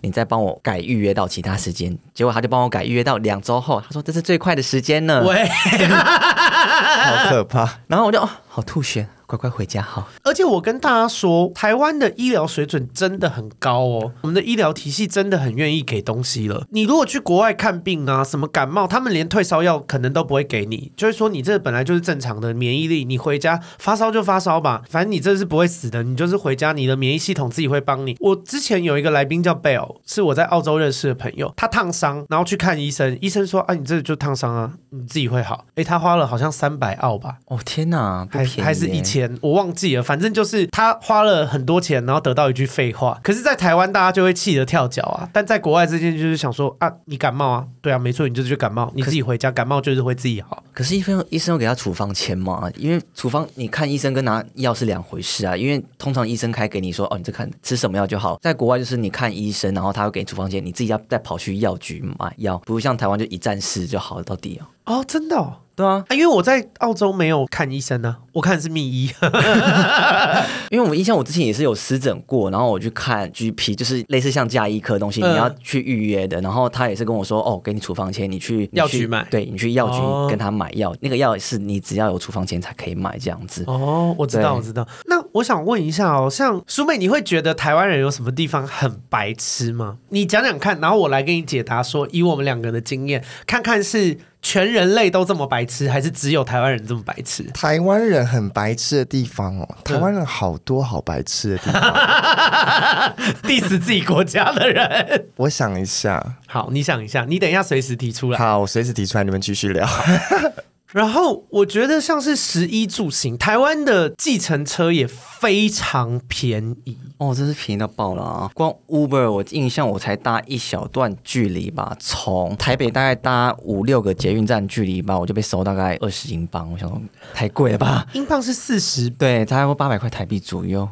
C: 你再帮我改预约到其他时间。结果他就帮我改预约到两周后，他说这是最快的时间呢。
A: 喂，
B: 好可怕。
C: 然后我就哦，好吐血。乖乖回家好。
A: 而且我跟大家说，台湾的医疗水准真的很高哦。我们的医疗体系真的很愿意给东西了。你如果去国外看病啊，什么感冒，他们连退烧药可能都不会给你，就是说你这本来就是正常的免疫力，你回家发烧就发烧吧，反正你这是不会死的，你就是回家，你的免疫系统自己会帮你。我之前有一个来宾叫 Bell，是我在澳洲认识的朋友，他烫伤，然后去看医生，医生说啊，你这就烫伤啊，你自己会好。诶，他花了好像三百澳吧？
C: 哦天哪，不便宜。
A: 还还是一千。钱，我忘记了，反正就是他花了很多钱，然后得到一句废话。可是，在台湾大家就会气得跳脚啊，但在国外这件就是想说啊，你感冒啊，对啊，没错，你就是去感冒，你自己回家感冒就是会自己好。
C: 可是医生医生要给他处方签嘛？因为处方你看医生跟拿药是两回事啊。因为通常医生开给你说哦，你这看吃什么药就好。在国外就是你看医生，然后他会给你处方签，你自己要再跑去药局买药，不如像台湾就一站式就好了到底哦。
A: 哦，真的哦。
C: 对啊，
A: 因为我在澳洲没有看医生呢、啊，我看的是秘医。
C: 因为我印象我之前也是有湿疹过，然后我去看 GP，就是类似像家医科的东西，你要去预约的。然后他也是跟我说，哦，给你处方签，你去
A: 药局买，
C: 对，你去药局跟他买药，哦、那个药是你只要有处方签才可以买这样子。
A: 哦，我知道，我知道。那我想问一下哦，像苏妹，你会觉得台湾人有什么地方很白痴吗？你讲讲看，然后我来给你解答说，说以我们两个的经验，看看是。全人类都这么白痴，还是只有台湾人这么白痴？
B: 台湾人很白痴的地方哦，台湾人好多好白痴的地方，
A: diss 自己国家的人。
B: 我想一下，
A: 好，你想一下，你等一下随时提出来。
B: 好，我随时提出来，你们继续聊。
A: 然后我觉得像是十一住行，台湾的计程车也非常便宜
C: 哦，真是便宜到爆了啊！光 Uber 我印象我才搭一小段距离吧，从台北大概搭五六个捷运站距离吧，我就被收大概二十英镑，我想说太贵了吧？
A: 英镑是四十，
C: 对，大概会八百块台币左右，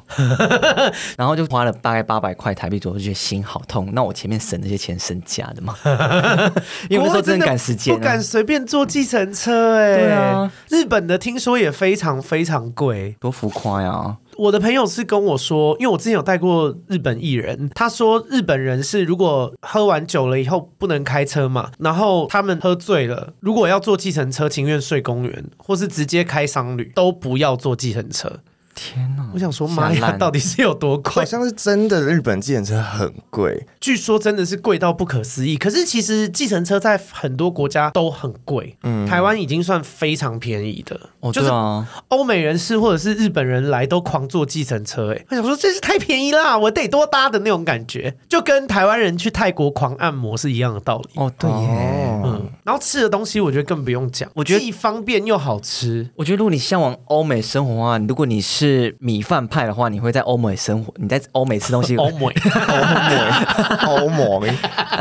C: 然后就花了大概八百块台币左右，就觉得心好痛。那我前面省那些钱省假的吗？因为那时候真的赶时间，
A: 不敢随便坐计程车哎。
C: 对啊，
A: 日本的听说也非常非常贵，
C: 多浮夸呀！
A: 我的朋友是跟我说，因为我之前有带过日本艺人，他说日本人是如果喝完酒了以后不能开车嘛，然后他们喝醉了，如果要坐计程车，情愿睡公园，或是直接开商旅，都不要坐计程车。
C: 天哪！
A: 我想说，妈呀，到底是有多贵？
B: 好像是真的，日本计程车很贵，
A: 据说真的是贵到不可思议。可是其实计程车在很多国家都很贵，嗯，台湾已经算非常便宜的。
C: 哦，
A: 就是
C: 啊，
A: 欧美人士或者是日本人来都狂坐计程车，哎，我想说这是太便宜啦，我得多搭的那种感觉，就跟台湾人去泰国狂按摩是一样的道理。
C: 哦，对耶，
A: 嗯，然后吃的东西我觉得更不用讲，我觉得既方便又好吃。
C: 我觉得如果你向往欧美生活的话，如果你是米饭派的话，你会在欧美生活，你在欧美吃东西。
A: 欧美，
B: 欧美，欧美，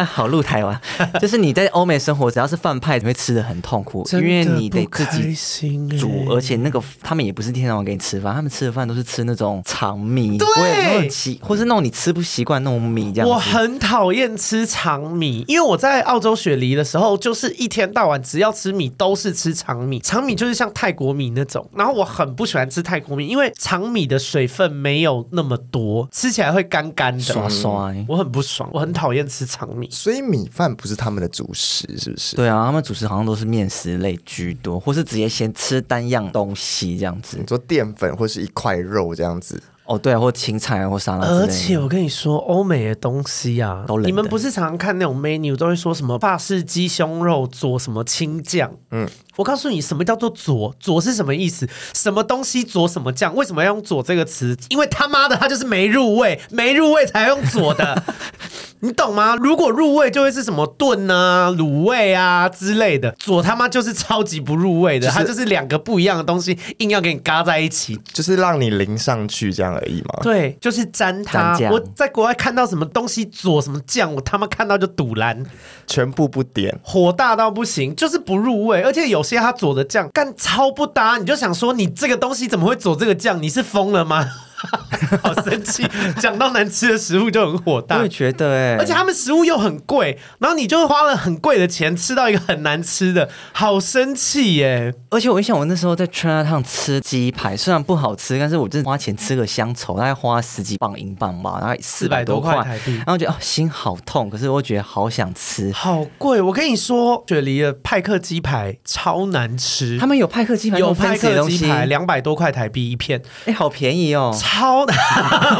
C: 好露台湾，就是你在欧美生活，只要是饭派，你会吃的很痛苦，因为你得自己煮，而且那个他们也不是天天晚上给你吃饭，他们吃的饭都是吃那种长米，
A: 对，
C: 或是那种你吃不习惯那种米这样。
A: 我很讨厌吃长米，因为我在澳洲雪梨的时候，就是一天到晚只要吃米都是吃长米，长米就是像泰国米那种，然后我很不喜欢吃泰国米，因为长米的水分没有那么多，吃起来会干干的，
C: 刷刷，
A: 我很不爽，我很讨厌吃长米。
B: 所以米饭不是他们的主食，是不是？
C: 对啊，他们主食好像都是面食类居多，或是直接先吃单样东西这样子，
B: 你说淀粉或是一块肉这样子。
C: 哦，对啊，或青菜啊，或沙拉。
A: 而且我跟你说，欧美的东西啊，你们不是常常看那种 menu 都会说什么法式鸡胸肉做什么青酱？嗯，我告诉你，什么叫做佐？佐是什么意思？什么东西佐什么酱？为什么要用佐这个词？因为他妈的，他就是没入味，没入味才用佐的。你懂吗？如果入味就会是什么炖啊、卤味啊之类的，佐他妈就是超级不入味的，就是、它就是两个不一样的东西，硬要给你嘎在一起，
B: 就是让你淋上去这样而已嘛。
A: 对，就是沾它。我在国外看到什么东西佐什么酱，我他妈看到就堵拦，
B: 全部不点，
A: 火大到不行，就是不入味，而且有些它佐的酱干超不搭，你就想说你这个东西怎么会佐这个酱？你是疯了吗？好生气！讲到难吃的食物就很火大。
C: 我也觉得哎、欸，
A: 而且他们食物又很贵，然后你就花了很贵的钱吃到一个很难吃的，好生气耶！
C: 而且我一想，我那时候在 Chinatown 吃鸡排，虽然不好吃，但是我真的花钱吃个乡愁，大概花十几磅英镑吧，大概四百多块台币。然后觉得、哦、心好痛，可是我觉得好想吃，
A: 好贵。我跟你说，雪梨的派克鸡排超难吃。
C: 他们有派克鸡排，
A: 有派克鸡排，两百多块台币一片，
C: 哎，好便宜哦。
A: 超难，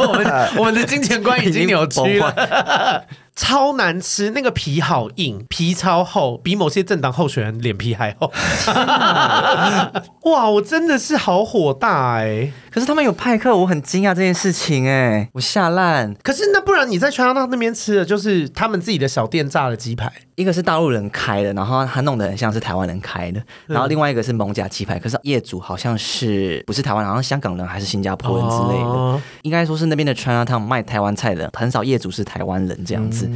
A: 我们我们的金钱观已经扭曲了。超难吃，那个皮好硬，皮超厚，比某些政党候选人脸皮还厚。哇，我真的是好火大哎、欸！
C: 可是他们有派克，我很惊讶这件事情哎、欸，我吓烂。
A: 可是那不然你在全家那边吃的就是他们自己的小店炸的鸡排？
C: 一个是大陆人开的，然后他弄得很像是台湾人开的，然后另外一个是蒙甲鸡排，可是业主好像是不是台湾人，好像香港人还是新加坡人之类的，哦、应该说是那边的 Chinatown 卖台湾菜的很少，业主是台湾人这样子，嗯、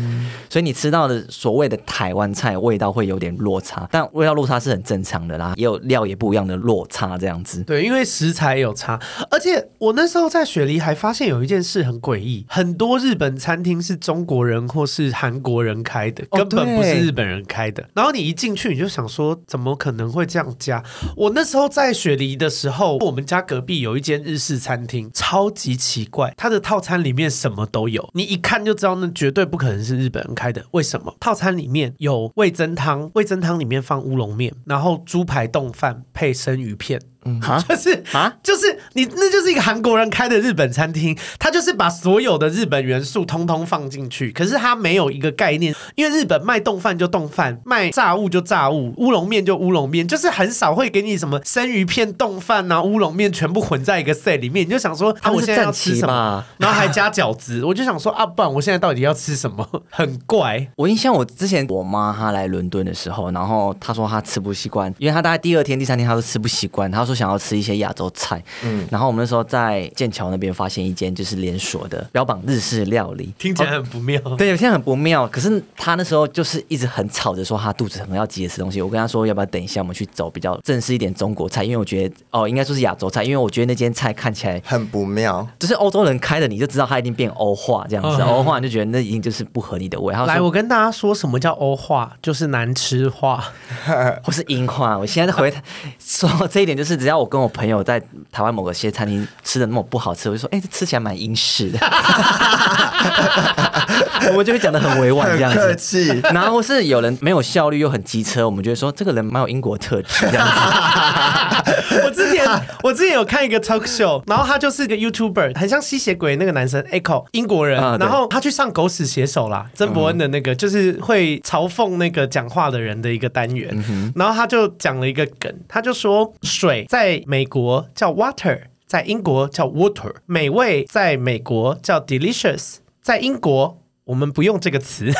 C: 所以你吃到的所谓的台湾菜味道会有点落差，但味道落差是很正常的啦，也有料也不一样的落差这样子。
A: 对，因为食材有差，而且我那时候在雪梨还发现有一件事很诡异，很多日本餐厅是中国人或是韩国人开的，根本不是日本人开的。然后你一进去你就想说，怎么可能会这样加？我那时候在雪梨的时候，我们家隔壁有一间日式餐厅，超级奇怪，它的套餐里面什么都有，你一看就知道那绝对不可能是日本人开的。为什么？套餐里面有味增汤，味增汤里面放乌龙面，然后猪排冻饭配生鱼片。嗯，就是啊，就是你，那就是一个韩国人开的日本餐厅，他就是把所有的日本元素通通放进去，可是他没有一个概念，因为日本卖冻饭就冻饭，卖炸物就炸物，乌龙面就乌龙面，就是很少会给你什么生鱼片冻饭啊，乌龙面全部混在一个 set 里面，你就想说啊，我现在要吃什么？然后还加饺子，我就想说啊，不然我现在到底要吃什么？很怪。
C: 我印象我之前我妈她来伦敦的时候，然后她说她吃不习惯，因为她大概第二天、第三天她都吃不习惯，她说。想要吃一些亚洲菜，嗯，然后我们那时候在剑桥那边发现一间就是连锁的，标榜日式料理，
A: 听起来很不妙。
C: 哦、对，有些很不妙。可是他那时候就是一直很吵着说他肚子很要急着吃东西。我跟他说要不要等一下，我们去走比较正式一点中国菜，因为我觉得哦，应该说是亚洲菜，因为我觉得那间菜看起来
B: 很不妙，
C: 就是欧洲人开的，你就知道他已经变欧化这样子。欧化你就觉得那已经就是不合你的胃。
A: 来，我跟大家说什么叫欧化，就是难吃化，
C: 或是英化。我现在回说这一点，就是只要我跟我朋友。在台湾某个些餐厅吃的那么不好吃，我就说，哎、欸，这吃起来蛮英式的，我们就会讲的很委婉这样子，
B: 客气。
C: 然后是有人没有效率又很机车，我们就会说这个人蛮有英国特质这样子。
A: 我之前我之前有看一个 talk show，然后他就是一个 YouTuber，很像吸血鬼那个男生 Echo 英国人，然后他去上狗屎写手啦，曾伯恩的那个就是会嘲讽那个讲话的人的一个单元，然后他就讲了一个梗，他就说水在美国叫 water，在英国叫 water，美味在美国叫 delicious，在英国。我们不用这个词，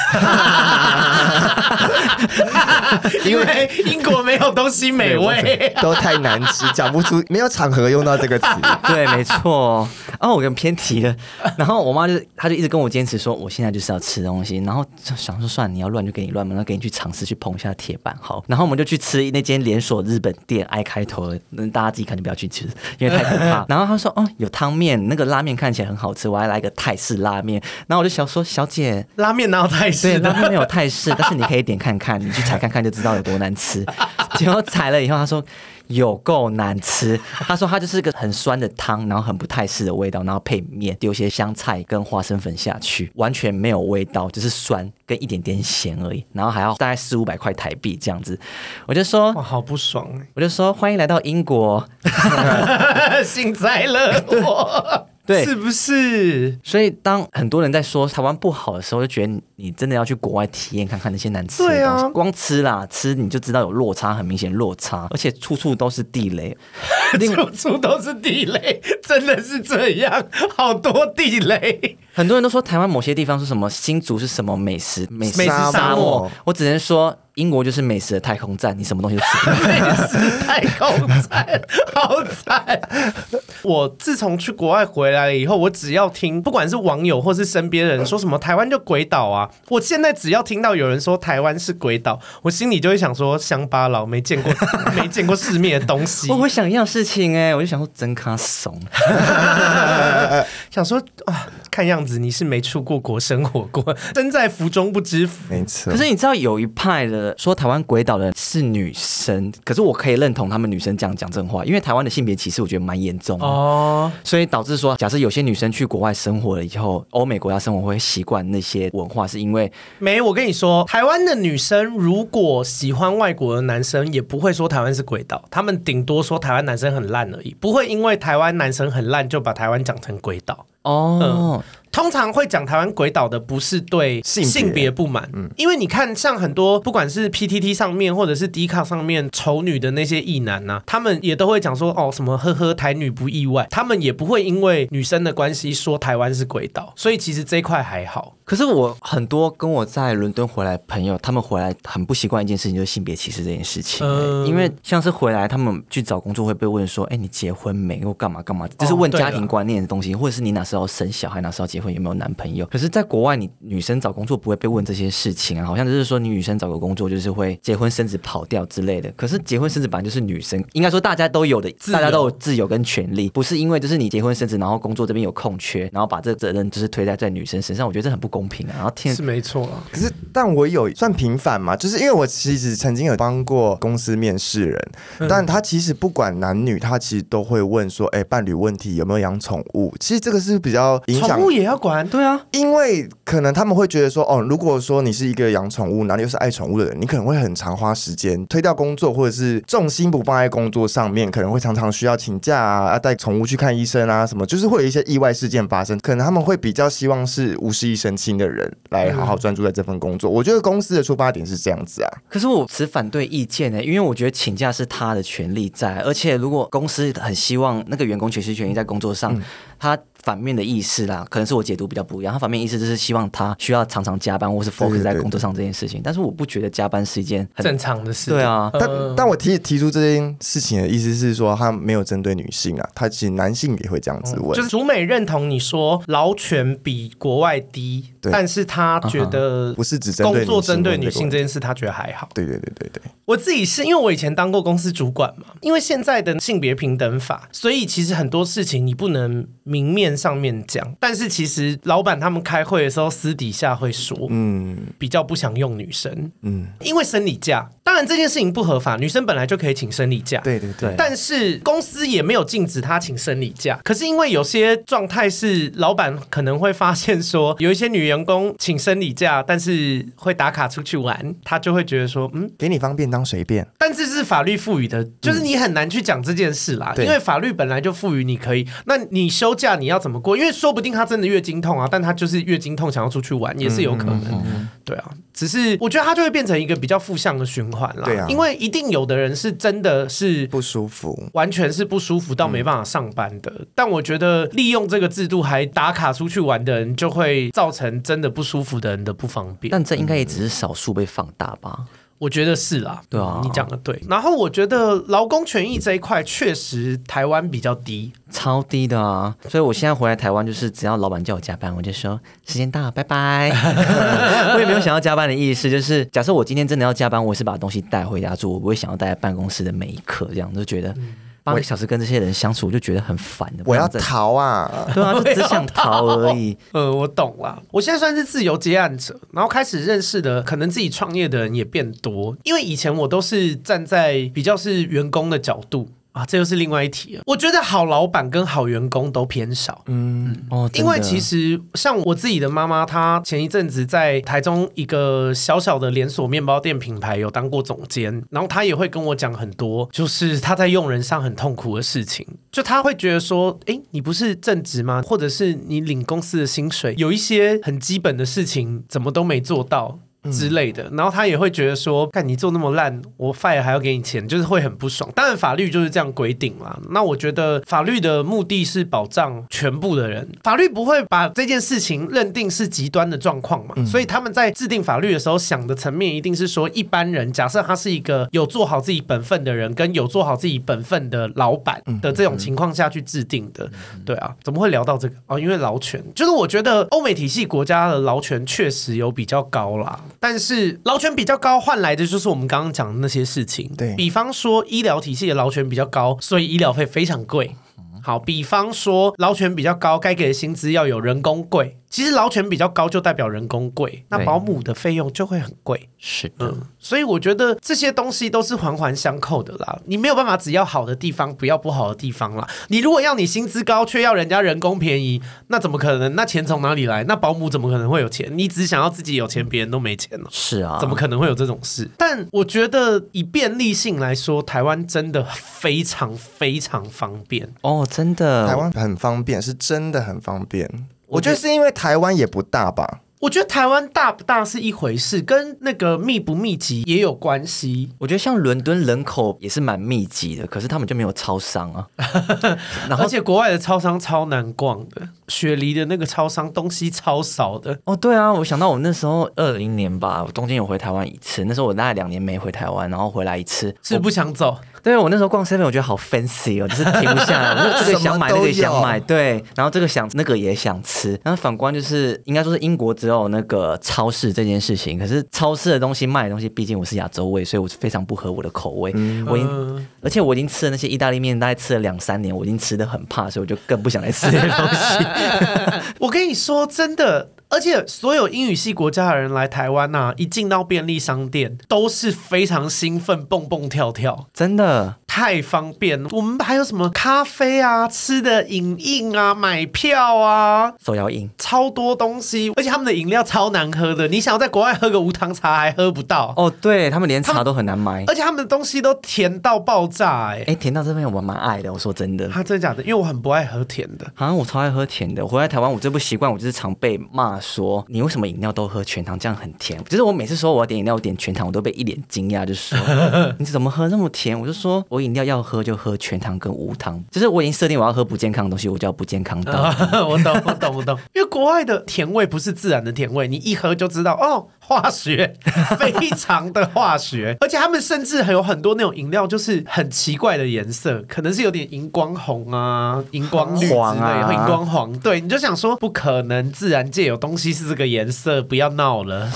A: 因为英国没有东西美味，
B: 都太难吃，讲不出，没有场合用到这个词。
C: 对，没错。哦，我跟偏题了。然后我妈就，她就一直跟我坚持说，我现在就是要吃东西。然后想说，算了，你要乱就给你乱嘛，然后给你去尝试去碰一下铁板。好，然后我们就去吃那间连锁日本店，I 开头的，那大家自己看就不要去吃，因为太可怕。然后她说，哦，有汤面，那个拉面看起来很好吃，我还来个泰式拉面。然后我就想说，小。姐，
A: 拉面哪有泰式？
C: 对，拉面没有泰式，但是你可以点看看，你去踩看看就知道有多难吃。结果踩了以后，他说有够难吃。他说他就是个很酸的汤，然后很不泰式的味道，然后配面，丢些香菜跟花生粉下去，完全没有味道，就是酸跟一点点咸而已。然后还要大概四五百块台币这样子。我就说
A: 哇，好不爽。
C: 我就说欢迎来到英国，
A: 幸灾乐祸。
C: 对，
A: 是不是？
C: 所以当很多人在说台湾不好的时候，就觉得你真的要去国外体验看看那些难吃的东西。啊，光吃啦，吃你就知道有落差，很明显落差，而且处处都是地雷，
A: 处处都是地雷，真的是这样，好多地雷。
C: 很多人都说台湾某些地方是什么新竹是什么美食美食沙漠，
B: 沙漠，
C: 我只能说。英国就是美食的太空站，你什么东西都吃。
A: 美食太空站，好惨！我自从去国外回来了以后，我只要听，不管是网友或是身边人说什么台湾就鬼岛啊，我现在只要听到有人说台湾是鬼岛，我心里就会想说乡巴佬没见过 没见过世面的东西。
C: 我会想一样事情哎、欸，我就想说真卡怂，
A: 想说啊，看样子你是没出过国生活过，身在福中不知福。
B: 没错，
C: 可是你知道有一派的。说台湾鬼岛的是女生，可是我可以认同他们女生这样讲真话，因为台湾的性别歧视我觉得蛮严重的哦，所以导致说，假设有些女生去国外生活了以后，欧美国家生活会习惯那些文化，是因为
A: 没我跟你说，台湾的女生如果喜欢外国的男生，也不会说台湾是鬼岛，他们顶多说台湾男生很烂而已，不会因为台湾男生很烂就把台湾讲成鬼岛。
C: 哦，
A: 通常会讲台湾鬼岛的，不是对性性别不满，嗯，因为你看，像很多不管是 PTT 上面或者是 D 卡上面丑女的那些异男呐、啊，他们也都会讲说，哦，什么呵呵台女不意外，他们也不会因为女生的关系说台湾是鬼岛，所以其实这一块还好。
C: 可是我很多跟我在伦敦回来朋友，他们回来很不习惯一件事情，就是性别歧视这件事情、欸。嗯、因为像是回来，他们去找工作会被问说：“哎、欸，你结婚没？又干嘛干嘛？”就是问家庭观念的东西，哦、或者是你哪时候生小孩，哪时候结婚，有没有男朋友？可是，在国外，你女生找工作不会被问这些事情啊，好像就是说你女生找个工作就是会结婚生子跑掉之类的。可是结婚生子本来就是女生应该说大家都有的，大家都有自由跟权利，不是因为就是你结婚生子，然后工作这边有空缺，然后把这个责任就是推在在女生身上，我觉得这很不公平啊。然后天
A: 是。没错啊，
B: 可是但我有算平反嘛，就是因为我其实曾经有帮过公司面试人，嗯、但他其实不管男女，他其实都会问说，哎，伴侣问题有没有养宠物？其实这个是比较影响，
A: 宠物也要管，对啊，
B: 因为可能他们会觉得说，哦，如果说你是一个养宠物，哪里又是爱宠物的人，你可能会很常花时间推掉工作，或者是重心不放在工作上面，可能会常常需要请假啊，带宠物去看医生啊，什么，就是会有一些意外事件发生，可能他们会比较希望是无事一身轻的人来。好好专注在这份工作，我觉得公司的出发点是这样子啊。
C: 可是我持反对意见呢，因为我觉得请假是他的权利在，而且如果公司很希望那个员工全心全意在工作上，嗯、他。反面的意思啦，可能是我解读比较不一样。他反面意思就是希望他需要常常加班，或是 focus 在工作上这件事情。但是我不觉得加班是一件很
A: 正常的事。
C: 对啊，
B: 但但我提提出这件事情的意思是说，他没有针对女性啊，他其实男性也会这样子问。
A: 就是竹美认同你说劳权比国外低，但是他觉得
B: 不是只
A: 工作针对女性这件事，他觉得还好。
B: 对对对对对，
A: 我自己是因为我以前当过公司主管嘛，因为现在的性别平等法，所以其实很多事情你不能明面上面讲。但是其实老板他们开会的时候私底下会说，嗯，比较不想用女生，嗯，因为生理假。当然这件事情不合法，女生本来就可以请生理假，
B: 对对对。
A: 但是公司也没有禁止她请生理假。可是因为有些状态是老板可能会发现说，有一些女员工请生理假，但是会打卡出去玩，他就会觉得说，嗯，
B: 给你方便当随便。
A: 但这是法律赋予的，就是你很难去讲这件事啦，嗯、因为法律本来就赋予你可以。那你休假你要怎么过？因为说不定他真的月经痛啊，但他就是月经痛想要出去玩也是有可能。嗯嗯嗯、对啊，只是我觉得他就会变成一个比较负向的循环啦。对啊，因为一定有的人是真的是
B: 不舒服，
A: 完全是不舒服到没办法上班的。嗯、但我觉得利用这个制度还打卡出去玩的人，就会造成真的不舒服的人的不方便。
C: 但这应该也只是少数被放大吧。
A: 我觉得是啦，
C: 对啊，
A: 你讲的对。然后我觉得劳工权益这一块确实台湾比较低，
C: 超低的啊。所以我现在回来台湾，就是只要老板叫我加班，我就说时间到，拜拜。我也没有想要加班的意思，就是假设我今天真的要加班，我是把东西带回家住，我不会想要待在办公室的每一刻，这样就觉得。嗯八个小时跟这些人相处，我就觉得很烦的。
B: 我要逃啊！
C: 对啊，就 只想逃而已。
A: 呃，我懂了。我现在算是自由接案者，然后开始认识的可能自己创业的人也变多。因为以前我都是站在比较是员工的角度。啊，这又是另外一题了。我觉得好老板跟好员工都偏少。嗯哦，因为其实像我自己的妈妈，她前一阵子在台中一个小小的连锁面包店品牌有当过总监，然后她也会跟我讲很多，就是她在用人上很痛苦的事情。就她会觉得说，哎，你不是正职吗？或者是你领公司的薪水，有一些很基本的事情怎么都没做到？之类的，然后他也会觉得说，看你做那么烂，我 fire 还要给你钱，就是会很不爽。当然法律就是这样规定啦。那我觉得法律的目的是保障全部的人，法律不会把这件事情认定是极端的状况嘛。所以他们在制定法律的时候，想的层面一定是说，一般人假设他是一个有做好自己本分的人，跟有做好自己本分的老板的这种情况下去制定的。对啊，怎么会聊到这个？哦，因为劳权，就是我觉得欧美体系国家的劳权确实有比较高啦。但是劳权比较高，换来的就是我们刚刚讲的那些事情。对，比方说医疗体系的劳权比较高，所以医疗费非常贵。好，比方说劳权比较高，该给的薪资要有人工贵。其实劳权比较高，就代表人工贵，那保姆的费用就会很贵。是的，嗯，所以我觉得这些东西都是环环相扣的啦。你没有办法只要好的地方，不要不好的地方啦。你如果要你薪资高，却要人家人工便宜，那怎么可能？那钱从哪里来？那保姆怎么可能会有钱？你只想要自己有钱，别人都没钱了。
C: 是啊，
A: 怎么可能会有这种事？但我觉得以便利性来说，台湾真的非常非常方便
C: 哦，真的，
B: 台湾很方便，是真的很方便。我觉得是因为台湾也不大吧。
A: 我觉得台湾大不大是一回事，跟那个密不密集也有关系。
C: 我觉得像伦敦人口也是蛮密集的，可是他们就没有超商啊。
A: 然后而且国外的超商超难逛的，雪梨的那个超商东西超少的。
C: 哦，对啊，我想到我那时候二零年吧，我中间有回台湾一次，那时候我大概两年没回台湾，然后回来一次，
A: 是不想走。
C: 对，我那时候逛 seven，我觉得好 fancy 哦，就是停不下来。我这个想买，那个想买，对，然后这个想，那个也想吃。然后反观就是，应该说是英国只有那个超市这件事情。可是超市的东西卖的东西，毕竟我是亚洲味，所以我是非常不合我的口味。嗯、我已经，而且我已经吃了那些意大利面，大概吃了两三年，我已经吃的很怕，所以我就更不想来吃这些东西。
A: 我跟你说，真的。而且所有英语系国家的人来台湾呐、啊，一进到便利商店都是非常兴奋，蹦蹦跳跳，
C: 真的
A: 太方便了。我们还有什么咖啡啊、吃的影印啊、买票啊、
C: 手摇饮，
A: 超多东西。而且他们的饮料超难喝的，你想要在国外喝个无糖茶还喝不到。
C: 哦，对他们连茶都很难买，
A: 而且他们的东西都甜到爆炸、欸，哎
C: 哎，甜到这边我蛮爱的。我说真的，
A: 他、啊、真的假的？因为我很不爱喝甜的，
C: 好像我超爱喝甜的。我回来台湾，我这不习惯，我就是常被骂。说你为什么饮料都喝全糖，这样很甜。就是我每次说我要点饮料，我点全糖，我都被一脸惊讶，就说 你怎么喝那么甜？我就说我饮料要喝就喝全糖跟无糖。就是我已经设定我要喝不健康的东西，我叫不健康的。
A: 我懂，我懂，我懂。因为国外的甜味不是自然的甜味，你一喝就知道哦，化学，非常的化学。而且他们甚至还有很多那种饮料，就是很奇怪的颜色，可能是有点荧光红啊、荧光绿之类的、黄啊、荧光黄。对，你就想说不可能，自然界有东东西。是这个颜色，不要闹了。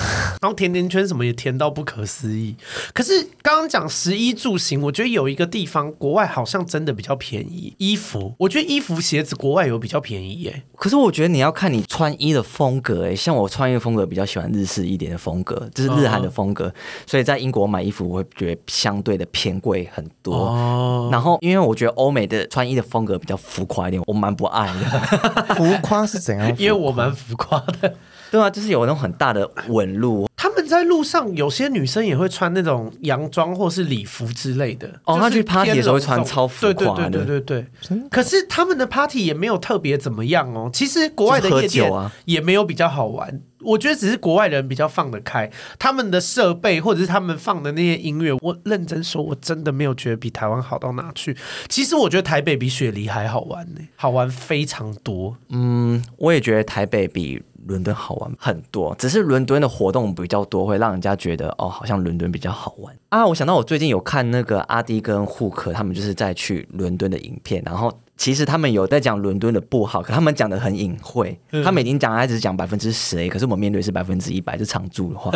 A: 然后甜甜圈什么也甜到不可思议。可是刚刚讲十一住行，我觉得有一个地方国外好像真的比较便宜。衣服，我觉得衣服鞋子国外有比较便宜耶。
C: 可是我觉得你要看你穿衣的风格哎，像我穿衣的风格比较喜欢日式一点的风格，就是日韩的风格。哦、所以在英国买衣服，我会觉得相对的偏贵很多。哦、然后因为我觉得欧美的穿衣的风格比较浮夸一点，我蛮不爱的。
B: 浮夸是怎样？
A: 因为我蛮浮夸的。
C: 对啊，就是有那种很大的纹路。
A: 他们在路上，有些女生也会穿那种洋装或是礼服之类的。
C: 哦，她去 party 的时候会穿超浮夸的。
A: 对对对对对对。可是他们的 party 也没有特别怎么样哦。其实国外的夜店也没有比较好玩。我觉得只是国外人比较放得开，他们的设备或者是他们放的那些音乐，我认真说，我真的没有觉得比台湾好到哪去。其实我觉得台北比雪梨还好玩呢，好玩非常多。
C: 嗯，我也觉得台北比伦敦好玩很多，只是伦敦的活动比较多，会让人家觉得哦，好像伦敦比较好玩啊。我想到我最近有看那个阿迪跟护克他们就是在去伦敦的影片，然后。其实他们有在讲伦敦的不好，可他们讲的很隐晦。嗯、他们已经讲，还只是讲百分之十可是我们面对是百分之一百，就常驻的话。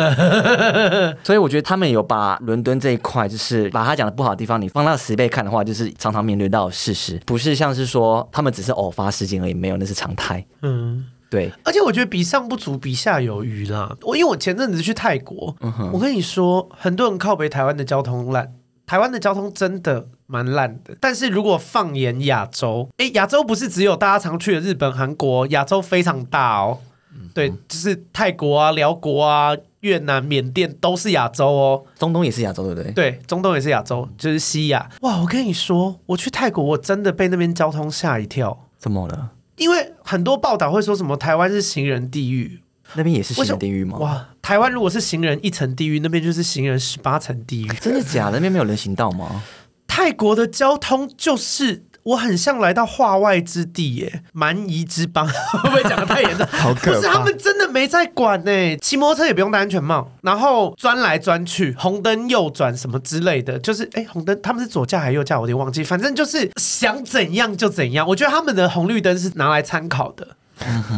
C: 所以我觉得他们有把伦敦这一块，就是把他讲的不好的地方，你放到十倍看的话，就是常常面对到事实，不是像是说他们只是偶发事件而已，没有，那是常态。嗯，对。而
A: 且我觉得比上不足，比下有余啦。我因为我前阵子去泰国，嗯、我跟你说，很多人靠北台湾的交通烂。台湾的交通真的蛮烂的，但是如果放眼亚洲，诶，亚洲不是只有大家常去的日本、韩国，亚洲非常大哦。嗯、对，就是泰国啊、辽国啊、越南、缅甸都是亚洲哦。
C: 中东也是亚洲，对不对？
A: 对，中东也是亚洲，就是西亚。哇，我跟你说，我去泰国，我真的被那边交通吓一跳。
C: 怎么了？
A: 因为很多报道会说什么台湾是行人地狱。
C: 那边也是行人地狱吗？
A: 哇，台湾如果是行人一层地狱，那边就是行人十八层地狱。
C: 真的假的？那边没有人行道吗？
A: 泰国的交通就是我很像来到化外之地耶，蛮夷之邦，会不会讲的太严重？
B: 好可怕！
A: 不是，他们真的没在管呢，骑摩托车也不用戴安全帽，然后钻来钻去，红灯右转什么之类的，就是哎，红灯他们是左驾还是右驾？我有点忘记，反正就是想怎样就怎样。我觉得他们的红绿灯是拿来参考的，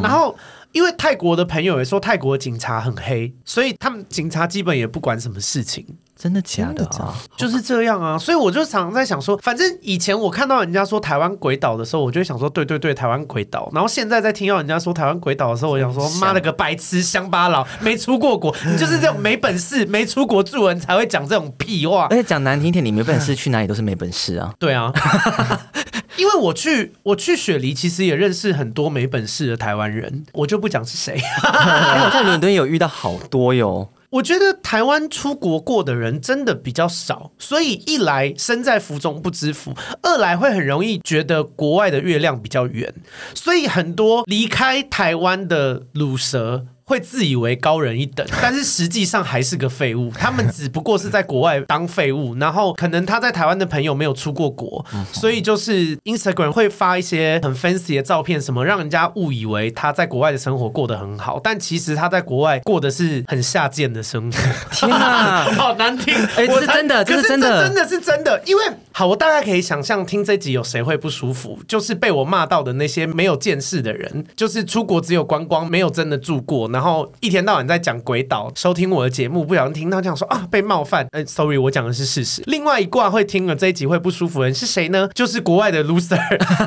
A: 然后。因为泰国的朋友也说泰国的警察很黑，所以他们警察基本也不管什么事情。
C: 真的假的啊？
A: 就是这样啊，所以我就常常在想说，反正以前我看到人家说台湾鬼岛的时候，我就会想说，对对对，台湾鬼岛。然后现在在听到人家说台湾鬼岛的时候，我想说，妈了个白痴乡巴佬，没出过国，你就是这种没本事、没出国住人才会讲这种屁话。
C: 而且讲难听点，你没本事去哪里都是没本事啊。
A: 对啊。因为我去我去雪梨，其实也认识很多没本事的台湾人，我就不讲是谁。
C: 因 为我在伦敦有遇到好多哟。
A: 我觉得台湾出国过的人真的比较少，所以一来身在福中不知福，二来会很容易觉得国外的月亮比较圆，所以很多离开台湾的鲁蛇。会自以为高人一等，但是实际上还是个废物。他们只不过是在国外当废物，然后可能他在台湾的朋友没有出过国，所以就是 Instagram 会发一些很 fancy 的照片，什么让人家误以为他在国外的生活过得很好，但其实他在国外过的是很下贱的生活。
C: 天哪，
A: 好难听！
C: 哎，这是真的，这是真的，
A: 真的是真的。因为好，我大概可以想象听这集有谁会不舒服，就是被我骂到的那些没有见识的人，就是出国只有观光，没有真的住过。然后一天到晚在讲鬼岛，收听我的节目，不小心听到这样说啊，被冒犯。哎，sorry，我讲的是事实。另外一挂会听了这一集会不舒服的人是谁呢？就是国外的 loser，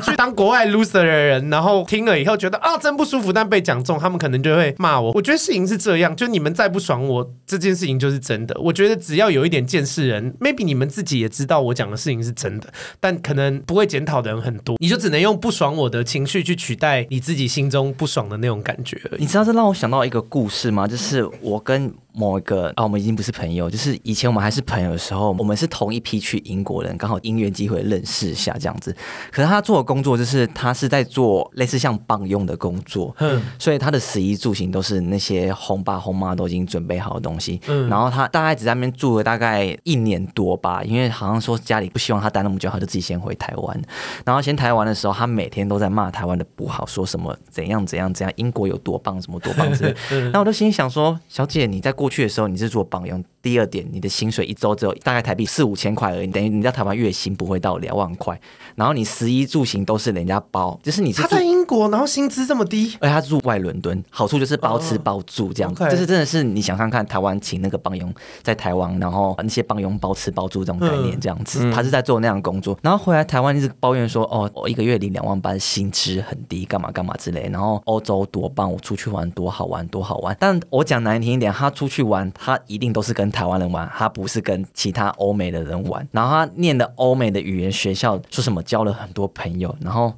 A: 去当国外 loser 的人，然后听了以后觉得啊，真不舒服，但被讲中，他们可能就会骂我。我觉得事情是这样，就你们再不爽我，这件事情就是真的。我觉得只要有一点见识人，maybe 你们自己也知道我讲的事情是真的，但可能不会检讨的人很多，你就只能用不爽我的情绪去取代你自己心中不爽的那种感觉。
C: 你知道这让我想到一个。故事吗？就是我跟。某一个啊，我们已经不是朋友，就是以前我们还是朋友的时候，我们是同一批去英国人，刚好因缘机会认识一下这样子。可是他做的工作就是他是在做类似像帮佣的工作，嗯，所以他的食衣住行都是那些红爸红妈都已经准备好的东西。嗯，然后他大概只在那边住了大概一年多吧，因为好像说家里不希望他待那么久，他就自己先回台湾。然后先台湾的时候，他每天都在骂台湾的不好，说什么怎样怎样怎样，英国有多棒，什么多棒之类。然后我就心里想说，小姐你在过去的时候，你是做帮佣。第二点，你的薪水一周只有大概台币四五千块而已，等于你在台湾月薪不会到两万块。然后你食衣住行都是人家包，就是你是
A: 他在英国，然后薪资这么低，
C: 而且他住外伦敦，好处就是包吃包住这样，就、是真的是你想看看台湾请那个帮佣在台湾，然后那些帮佣包吃包住这种概念这样子，嗯、他是在做那样的工作。然后回来台湾一直抱怨说，哦，我一个月领两万八，薪资很低，干嘛干嘛之类。然后欧洲多棒，我出去玩多好玩多好玩。但我讲难听一点，他出去去玩，他一定都是跟台湾人玩，他。不是跟其他欧美的人玩，然后他念的欧美的语言学校，说什么交了很多朋友，然后。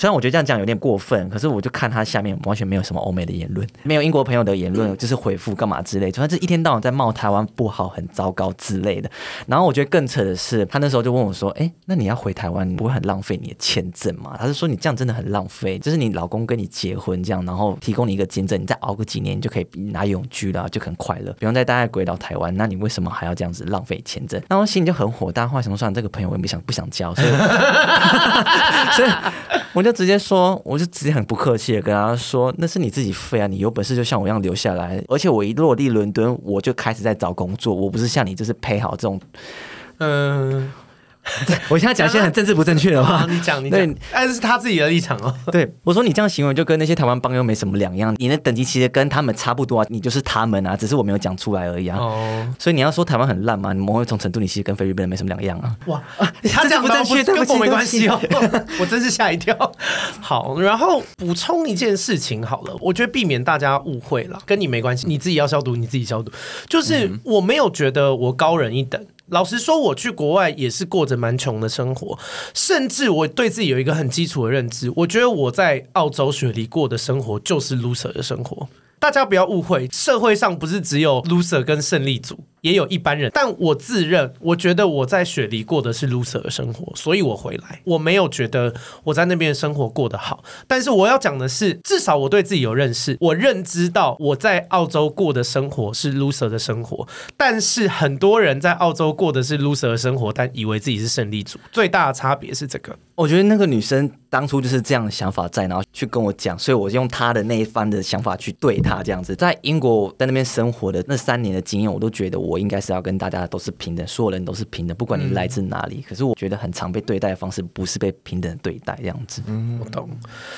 C: 虽然我觉得这样讲有点过分，可是我就看他下面完全没有什么欧美的言论，没有英国朋友的言论，就是回复干嘛之类，就他这一天到晚在骂台湾不好、很糟糕之类的。然后我觉得更扯的是，他那时候就问我说：“哎，那你要回台湾，你不会很浪费你的签证吗？”他是说：“你这样真的很浪费，就是你老公跟你结婚这样，然后提供你一个签证，你再熬个几年，你就可以拿永居了，就很快乐，不用再待在鬼岛台湾。那你为什么还要这样子浪费？签证？”那我心里就很火大，后来想说算，这个朋友我也没想不想交，所以，所以我就直接说。我就直接很不客气的跟他说：“那是你自己飞啊！你有本事就像我一样留下来。而且我一落地伦敦，我就开始在找工作。我不是像你，就是陪好这种，嗯。” 我现在讲一些很政治不正确的话，
A: 你讲，你讲，哎，这是他自己的立场哦。
C: 对，我说你这样行为就跟那些台湾帮友没什么两样，你的等级其实跟他们差不多啊，你就是他们啊，只是我没有讲出来而已啊。哦，所以你要说台湾很烂嘛？你们会从程度，你其实跟菲律宾人没什么两样啊。哇，
A: 他这样不正确，跟我没关系哦。我真是吓一跳。好，然后补充一件事情好了，我觉得避免大家误会了，跟你没关系，你自己要消毒，你自己消毒。就是我没有觉得我高人一等。老实说，我去国外也是过着蛮穷的生活，甚至我对自己有一个很基础的认知，我觉得我在澳洲雪梨过的生活就是 loser 的生活。大家不要误会，社会上不是只有 loser 跟胜利组，也有一般人。但我自认，我觉得我在雪梨过的是 loser 的生活，所以我回来，我没有觉得我在那边的生活过得好。但是我要讲的是，至少我对自己有认识，我认知到我在澳洲过的生活是 loser 的生活。但是很多人在澳洲过的是 loser 的生活，但以为自己是胜利组，最大的差别是这个。
C: 我觉得那个女生当初就是这样的想法在，然后去跟我讲，所以我用她的那一番的想法去对她这样子。在英国在那边生活的那三年的经验，我都觉得我应该是要跟大家都是平等，所有人都是平等，不管你来自哪里。嗯、可是我觉得很常被对待的方式不是被平等对待这样子。
A: 嗯，我懂，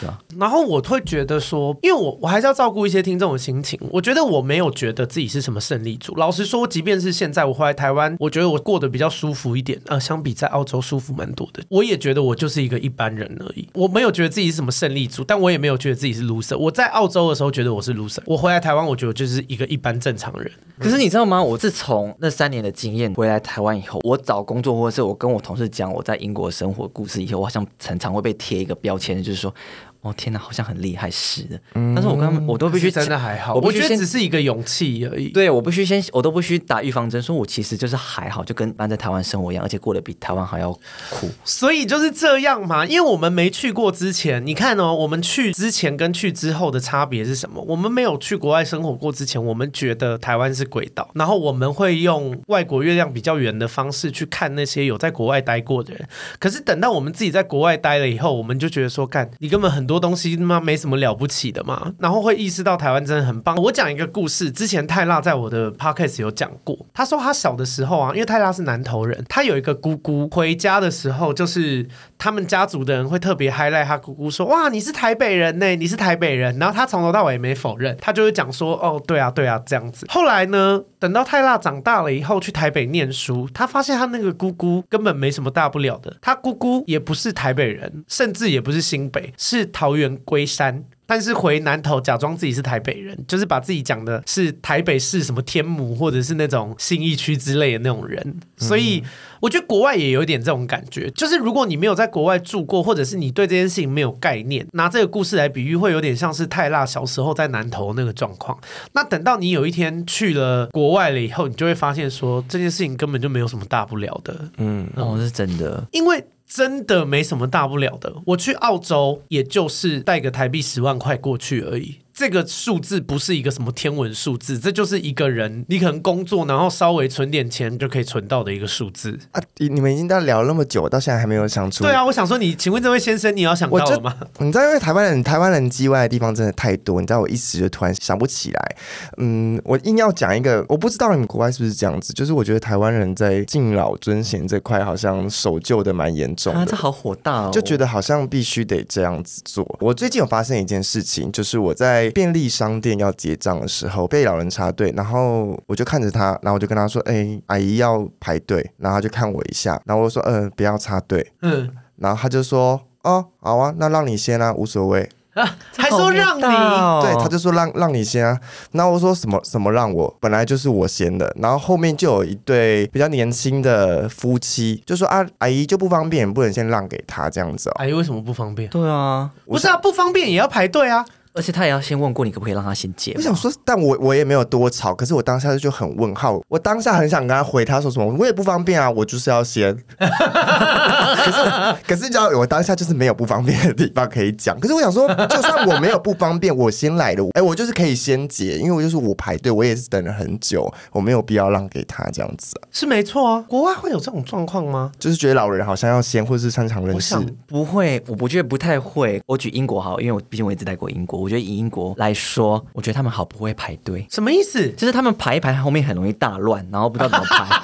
A: 是吧？然后我会觉得说，因为我我还是要照顾一些听众的心情。我觉得我没有觉得自己是什么胜利组。老实说，即便是现在我回来台湾，我觉得我过得比较舒服一点。呃，相比在澳洲舒服蛮多的。我也觉得我就是一个一般人。而已，我没有觉得自己是什么胜利组，但我也没有觉得自己是 loser。我在澳洲的时候觉得我是 loser，我回来台湾，我觉得就是一个一般正常人。
C: 可是你知道吗？我自从那三年的经验回来台湾以后，我找工作或者是我跟我同事讲我在英国生活故事以后，我好像常常会被贴一个标签，就是说。哦天哪，好像很厉害似的。但是我刚刚我都必须
A: 真的还好，我觉得只是一个勇气而已。
C: 对，我必须先，我都不需打预防针，说我其实就是还好，就跟一般在台湾生活一样，而且过得比台湾还要苦。
A: 所以就是这样嘛，因为我们没去过之前，你看哦，我们去之前跟去之后的差别是什么？我们没有去国外生活过之前，我们觉得台湾是鬼岛，然后我们会用外国月亮比较圆的方式去看那些有在国外待过的人。可是等到我们自己在国外待了以后，我们就觉得说，干，你根本很多多东西他妈没什么了不起的嘛，然后会意识到台湾真的很棒。我讲一个故事，之前泰辣在我的 podcast 有讲过，他说他小的时候啊，因为泰辣是南投人，他有一个姑姑回家的时候，就是他们家族的人会特别 highlight 他姑姑说，哇，你是台北人呢，你是台北人。然后他从头到尾也没否认，他就会讲说，哦，对啊，对啊，这样子。后来呢，等到泰辣长大了以后去台北念书，他发现他那个姑姑根本没什么大不了的，他姑姑也不是台北人，甚至也不是新北，是桃园龟山。但是回南投假装自己是台北人，就是把自己讲的是台北市什么天母或者是那种信义区之类的那种人，所以我觉得国外也有点这种感觉，就是如果你没有在国外住过，或者是你对这件事情没有概念，拿这个故事来比喻，会有点像是泰辣小时候在南投那个状况。那等到你有一天去了国外了以后，你就会发现说这件事情根本就没有什么大不了的。
C: 嗯，哦，是真的，
A: 因为。真的没什么大不了的，我去澳洲也就是带个台币十万块过去而已。这个数字不是一个什么天文数字，这就是一个人你可能工作，然后稍微存点钱就可以存到的一个数字
B: 啊！你们已经在聊了那么久，到现在还没有想出？
A: 对啊，我想说你，请问这位先生，你要想到了吗？
B: 你知道，因为台湾人台湾人叽歪的地方真的太多，你知道，我一时就突然想不起来。嗯，我硬要讲一个，我不知道你们国外是不是这样子，就是我觉得台湾人在敬老尊贤这块好像守旧的蛮严重的，
C: 啊，这好火大哦，
B: 就觉得好像必须得这样子做。我最近有发生一件事情，就是我在便利商店要结账的时候，被老人插队，然后我就看着他，然后我就跟他说：“哎、欸，阿姨要排队。”然后他就看我一下，然后我说：“嗯、呃，不要插队。”嗯，然后他就说：“哦，好啊，那让你先啊，无所谓。”
A: 啊，还说让你？
B: 对，他就说让让你先啊。那我说什么什么让我？本来就是我先的。然后后面就有一对比较年轻的夫妻，就说啊，阿姨就不方便，不能先让给他这样子哦。
A: 阿姨为什么不方便？
C: 对啊，
A: 不是啊，不方便也要排队啊。
C: 而且他也要先问过你可不可以让他先接。
B: 我想说，但我我也没有多吵，可是我当下就很问号。我当下很想跟他回他说什么，我也不方便啊，我就是要先。可 是可是，你知道，我当下就是没有不方便的地方可以讲。可是我想说，就算我没有不方便，我先来的，哎，我就是可以先结，因为我就是我排队，我也是等了很久，我没有必要让给他这样子。
A: 是没错啊，国外会有这种状况吗？
B: 就是觉得老人好像要先，或者是擅长人事。
C: 不会，我不觉得不太会。我举英国好，因为我毕竟我一直待过英国。我觉得以英国来说，我觉得他们好不会排队。
A: 什么意思？
C: 就是他们排一排，后面很容易大乱，然后不知道怎么排。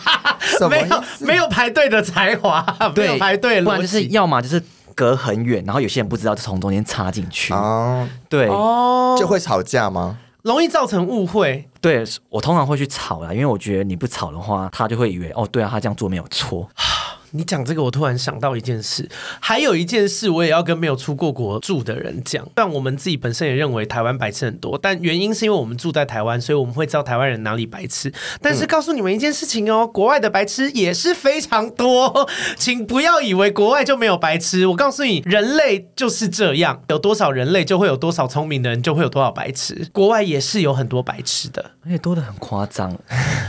A: 没有没有排队的才华，没有排队，
C: 不然就是要么就是隔很远，然后有些人不知道就从中间插进去。哦，对，
B: 哦，就会吵架吗？
A: 容易造成误会。
C: 对，我通常会去吵啦，因为我觉得你不吵的话，他就会以为哦，对啊，他这样做没有错。
A: 你讲这个，我突然想到一件事，还有一件事，我也要跟没有出过国住的人讲。但我们自己本身也认为台湾白痴很多，但原因是因为我们住在台湾，所以我们会知道台湾人哪里白痴。但是告诉你们一件事情哦，国外的白痴也是非常多，请不要以为国外就没有白痴。我告诉你，人类就是这样，有多少人类就会有多少聪明的人，就会有多少白痴。国外也是有很多白痴的，
C: 而且多的很夸张。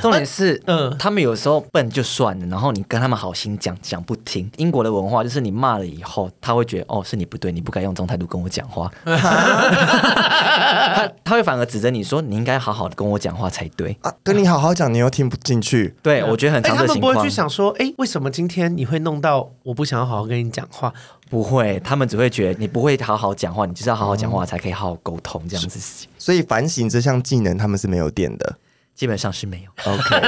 C: 重点是，嗯，他们有时候笨就算了，然后你跟他们好心讲。讲讲不听，英国的文化就是你骂了以后，他会觉得哦，是你不对，你不该用这种态度跟我讲话。他他会反而指责你说，你应该好好的跟我讲话才对
B: 啊，跟你好好讲，你又听不进去。
C: 对，我觉得很常的情况。
A: 他们不会去想说，哎，为什么今天你会弄到我不想要好好跟你讲话？
C: 不会，他们只会觉得你不会好好讲话，你就是要好好讲话才可以好好沟通这样子。
B: 所以反省这项技能，他们是没有电的。
C: 基本上是没有
B: ，OK。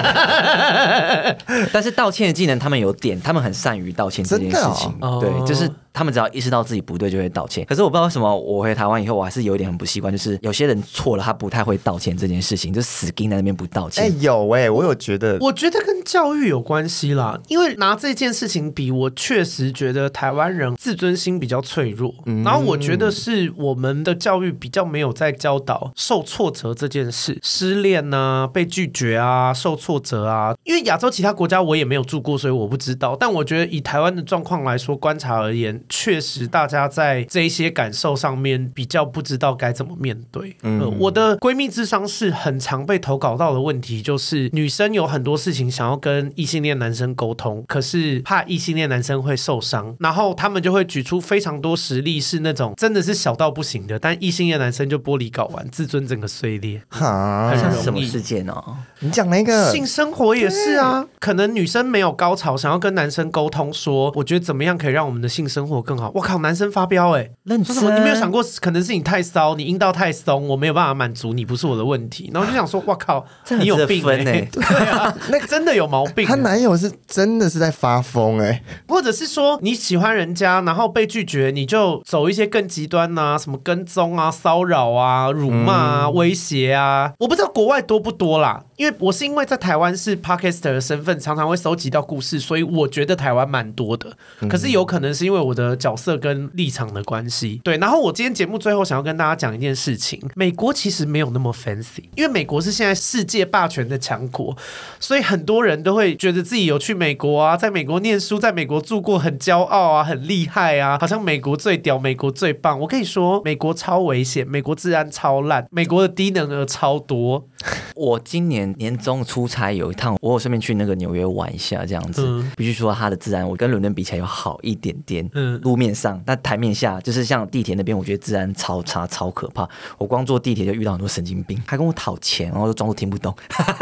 C: 但是道歉的技能他们有点，他们很善于道歉这件事情，哦、对，就是。他们只要意识到自己不对，就会道歉。可是我不知道为什么，我回台湾以后，我还是有一点很不习惯，就是有些人错了，他不太会道歉这件事情，就死盯在那边不道歉。
B: 哎、欸，有哎、欸，我有觉得，
A: 我觉得跟教育有关系啦。因为拿这件事情比，我确实觉得台湾人自尊心比较脆弱。嗯、然后我觉得是我们的教育比较没有在教导受挫折这件事，失恋啊、被拒绝啊、受挫折啊。因为亚洲其他国家我也没有住过，所以我不知道。但我觉得以台湾的状况来说，观察而言。确实大家在这一些感受上面比较不知道该怎么面对。嗯、呃，我的闺蜜智商是很常被投稿到的问题，就是女生有很多事情想要跟异性恋男生沟通，可是怕异性恋男生会受伤，然后他们就会举出非常多实例，是那种真的是小到不行的，但异性恋男生就玻璃搞完，自尊整个碎裂。
B: 哈，
C: 很容易。什么事件哦？
B: 你讲那个
A: 性生活也是啊，可能女生没有高潮，想要跟男生沟通说，我觉得怎么样可以让我们的性生活更好。我靠，男生发飙哎、欸，认真，你没有想过，可能是你太骚，你阴道太松，我没有办法满足你，不是我的问题。然后就想说，我靠，你有病哎、欸，对啊，那真的有毛病。
B: 她男友是真的是在发疯哎、欸，
A: 或者是说你喜欢人家，然后被拒绝，你就走一些更极端呐、啊，什么跟踪啊、骚扰啊、辱骂啊、嗯、威胁啊，我不知道国外多不多啦。因为我是因为在台湾是 Podcaster 的身份，常常会收集到故事，所以我觉得台湾蛮多的。可是有可能是因为我的角色跟立场的关系。对，然后我今天节目最后想要跟大家讲一件事情：美国其实没有那么 fancy，因为美国是现在世界霸权的强国，所以很多人都会觉得自己有去美国啊，在美国念书，在美国住过，很骄傲啊，很厉害啊，好像美国最屌，美国最棒。我跟你说，美国超危险，美国治安超烂，美国的低能儿超多。
C: 我今年。年终出差有一趟，我有顺便去那个纽约玩一下，这样子。嗯、必须说，它的治安我跟伦敦比起来要好一点点。嗯，路面上，但台面下就是像地铁那边，我觉得治安超差、超可怕。我光坐地铁就遇到很多神经病，还跟我讨钱，然后就装作听不懂。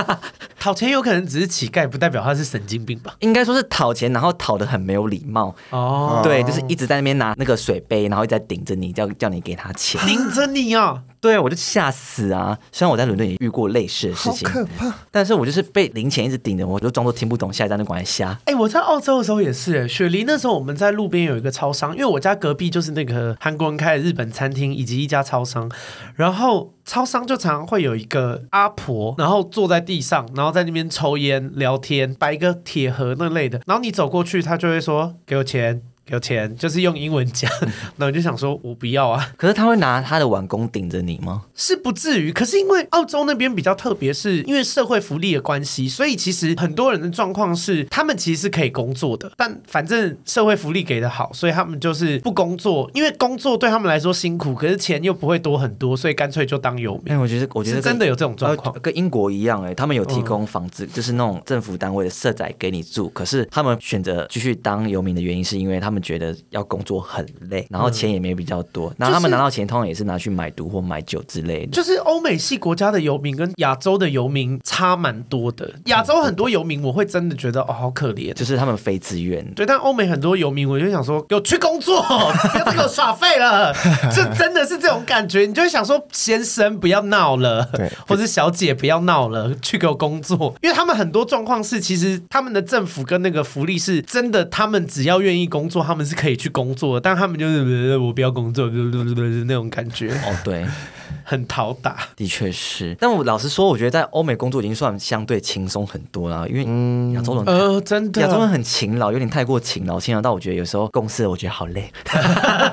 A: 讨钱有可能只是乞丐，不代表他是神经病吧？
C: 应该说是讨钱，然后讨得很没有礼貌。哦，对，就是一直在那边拿那个水杯，然后一直在顶着你，叫叫你给他钱，
A: 顶着你啊！
C: 对，我就吓死啊！虽然我在伦敦也遇过类似的事情，
B: 好可怕。
C: 但是我就是被零钱一直顶着，我就装作听不懂，下一站就赶快瞎。
A: 哎，我在澳洲的时候也是，雪梨那时候我们在路边有一个超商，因为我家隔壁就是那个韩国人开的日本餐厅以及一家超商，然后超商就常常会有一个阿婆，然后坐在地上，然后在那边抽烟聊天，摆一个铁盒那类的，然后你走过去，他就会说给我钱。有钱就是用英文讲，那我就想说，我不要啊。
C: 可是他会拿他的碗工顶着你吗？
A: 是不至于。可是因为澳洲那边比较特别，是因为社会福利的关系，所以其实很多人的状况是，他们其实是可以工作的，但反正社会福利给的好，所以他们就是不工作，因为工作对他们来说辛苦，可是钱又不会多很多，所以干脆就当游民。
C: 哎，我觉得，我觉得
A: 真的有这种状况，
C: 跟英国一样，哎，他们有提供房子，嗯、就是那种政府单位的社宅给你住，可是他们选择继续当游民的原因，是因为他们觉得要工。作很累，然后钱也没比较多，然后他们拿到钱通常也是拿去买毒或买酒之类的。
A: 就是欧美系国家的游民跟亚洲的游民差蛮多的。亚洲很多游民我会真的觉得哦，好可怜，
C: 就是他们非自愿。
A: 对，但欧美很多游民我就想说，有去工作，不要给我耍废了，就真的是这种感觉。你就会想说，先生不要闹了，对，或者小姐不要闹了，去给我工作。因为他们很多状况是，其实他们的政府跟那个福利是真的，他们只要愿意工作，他们是可以去工作。工作，但他们就是我不要工作，就是那种感觉。
C: 哦，对，
A: 很讨打，
C: 的确是。但我老实说，我觉得在欧美工作已经算相对轻松很多了，因为亚洲人，
A: 呃，真的，
C: 亚洲人很勤劳，有点太过勤劳，勤劳到我觉得有时候公司我觉得好累。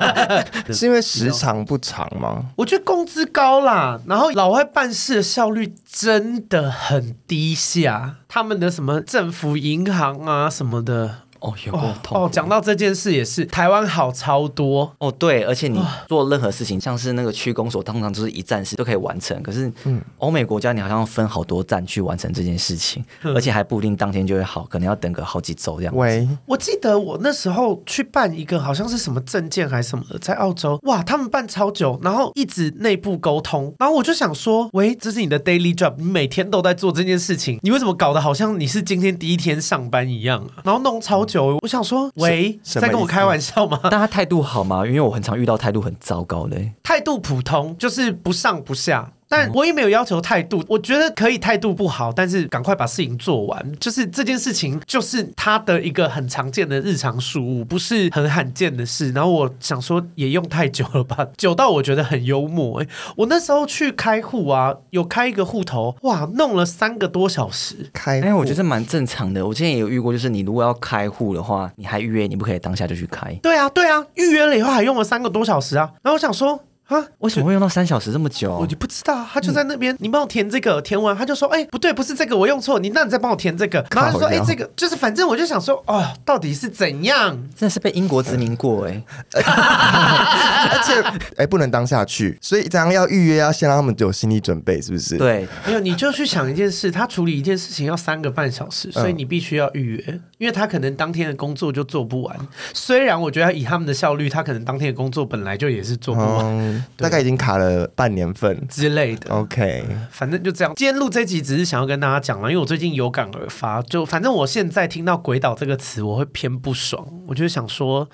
B: 是因为时长不长吗？
A: 我觉得工资高啦，然后老外办事的效率真的很低下，他们的什么政府银行啊什么的。
C: 哦，有过痛
A: 哦。讲到这件事也是，台湾好超多
C: 哦。对，而且你做任何事情，像是那个区公所，通常就是一站式都可以完成。可是，嗯，欧美国家你好像分好多站去完成这件事情，嗯、而且还不一定当天就会好，可能要等个好几周这样。
B: 喂，
A: 我记得我那时候去办一个好像是什么证件还是什么的，在澳洲，哇，他们办超久，然后一直内部沟通，然后我就想说，喂，这是你的 daily job，你每天都在做这件事情，你为什么搞得好像你是今天第一天上班一样啊？然后弄超久。我想说，喂，在跟我开玩笑吗？
C: 但他态度好吗？因为我很常遇到态度很糟糕的。
A: 态度普通，就是不上不下。但我也没有要求态度，我觉得可以态度不好，但是赶快把事情做完。就是这件事情，就是他的一个很常见的日常事务，不是很罕见的事。然后我想说，也用太久了吧，久到我觉得很幽默。哎，我那时候去开户啊，有开一个户头，哇，弄了三个多小时。
B: 开，
C: 哎，我觉得蛮正常的。我之前也有遇过，就是你如果要开户的话，你还预约，你不可以当下就去开。
A: 对啊，对啊，预约了以后还用了三个多小时啊。然后我想说。
C: 啊，为什么会用到三小时这么久？
A: 我就不知道，他就在那边，嗯、你帮我填这个，填完他就说，哎、欸，不对，不是这个，我用错，你那你再帮我填这个，然后就说，哎、欸，这个就是，反正我就想说，哦，到底是怎样？
C: 真的是被英国殖民过哎、欸，
B: 而且哎、欸，不能当下去，所以这样要预约，要先让他们有心理准备，是不是？
C: 对，
A: 没有，你就去想一件事，他处理一件事情要三个半小时，所以你必须要预约，嗯、因为他可能当天的工作就做不完。虽然我觉得以他们的效率，他可能当天的工作本来就也是做不完，
B: 嗯、大概已经卡。了半年份
A: 之类的
B: ，OK，
A: 反正就这样。今天录这集只是想要跟大家讲了，因为我最近有感而发，就反正我现在听到“鬼岛”这个词，我会偏不爽。我就想说。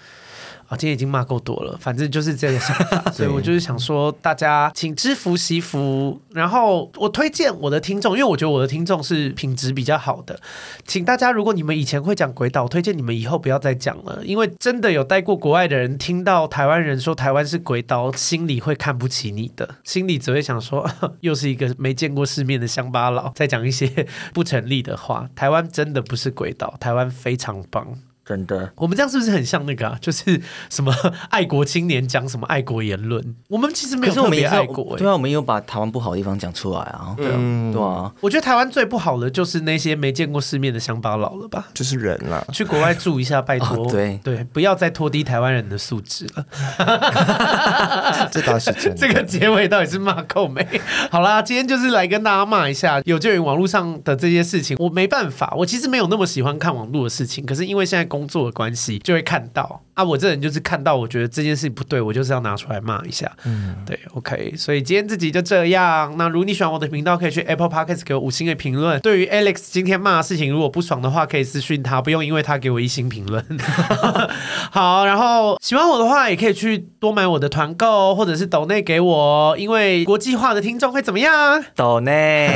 A: 今天已经骂够多了，反正就是这个想法，所以我就是想说，大家请知福惜福。然后我推荐我的听众，因为我觉得我的听众是品质比较好的，请大家如果你们以前会讲鬼岛，我推荐你们以后不要再讲了，因为真的有待过国外的人听到台湾人说台湾是鬼岛，心里会看不起你的，心里只会想说，又是一个没见过世面的乡巴佬，在讲一些 不成立的话。台湾真的不是鬼岛，台湾非常棒。
C: 真的，
A: 我们这样是不是很像那个啊？就是什么爱国青年讲什么爱国言论？我们其实没有特别爱国，
C: 对啊，我们也有把台湾不好的地方讲出来啊。对啊，对啊。
A: 我觉得台湾最不好的就是那些没见过世面的乡巴佬了吧？
B: 就是人啦，
A: 去国外住一下，拜托。
C: 对
A: 对，不要再拖低台湾人的素质了。
B: 这倒是真的。
A: 这个结尾到底是骂够没？好啦，今天就是来跟大家骂一下有鉴于网络上的这些事情。我没办法，我其实没有那么喜欢看网络的事情，可是因为现在。工作的关系就会看到。啊，我这人就是看到，我觉得这件事情不对，我就是要拿出来骂一下。嗯，对，OK，所以今天这集就这样。那如果你喜欢我的频道，可以去 Apple Podcast 给我五星的评论。对于 Alex 今天骂的事情，如果不爽的话，可以私讯他，不用因为他给我一星评论。好，然后喜欢我的话，也可以去多买我的团购，或者是抖内给我，因为国际化的听众会怎么样？
C: 抖内，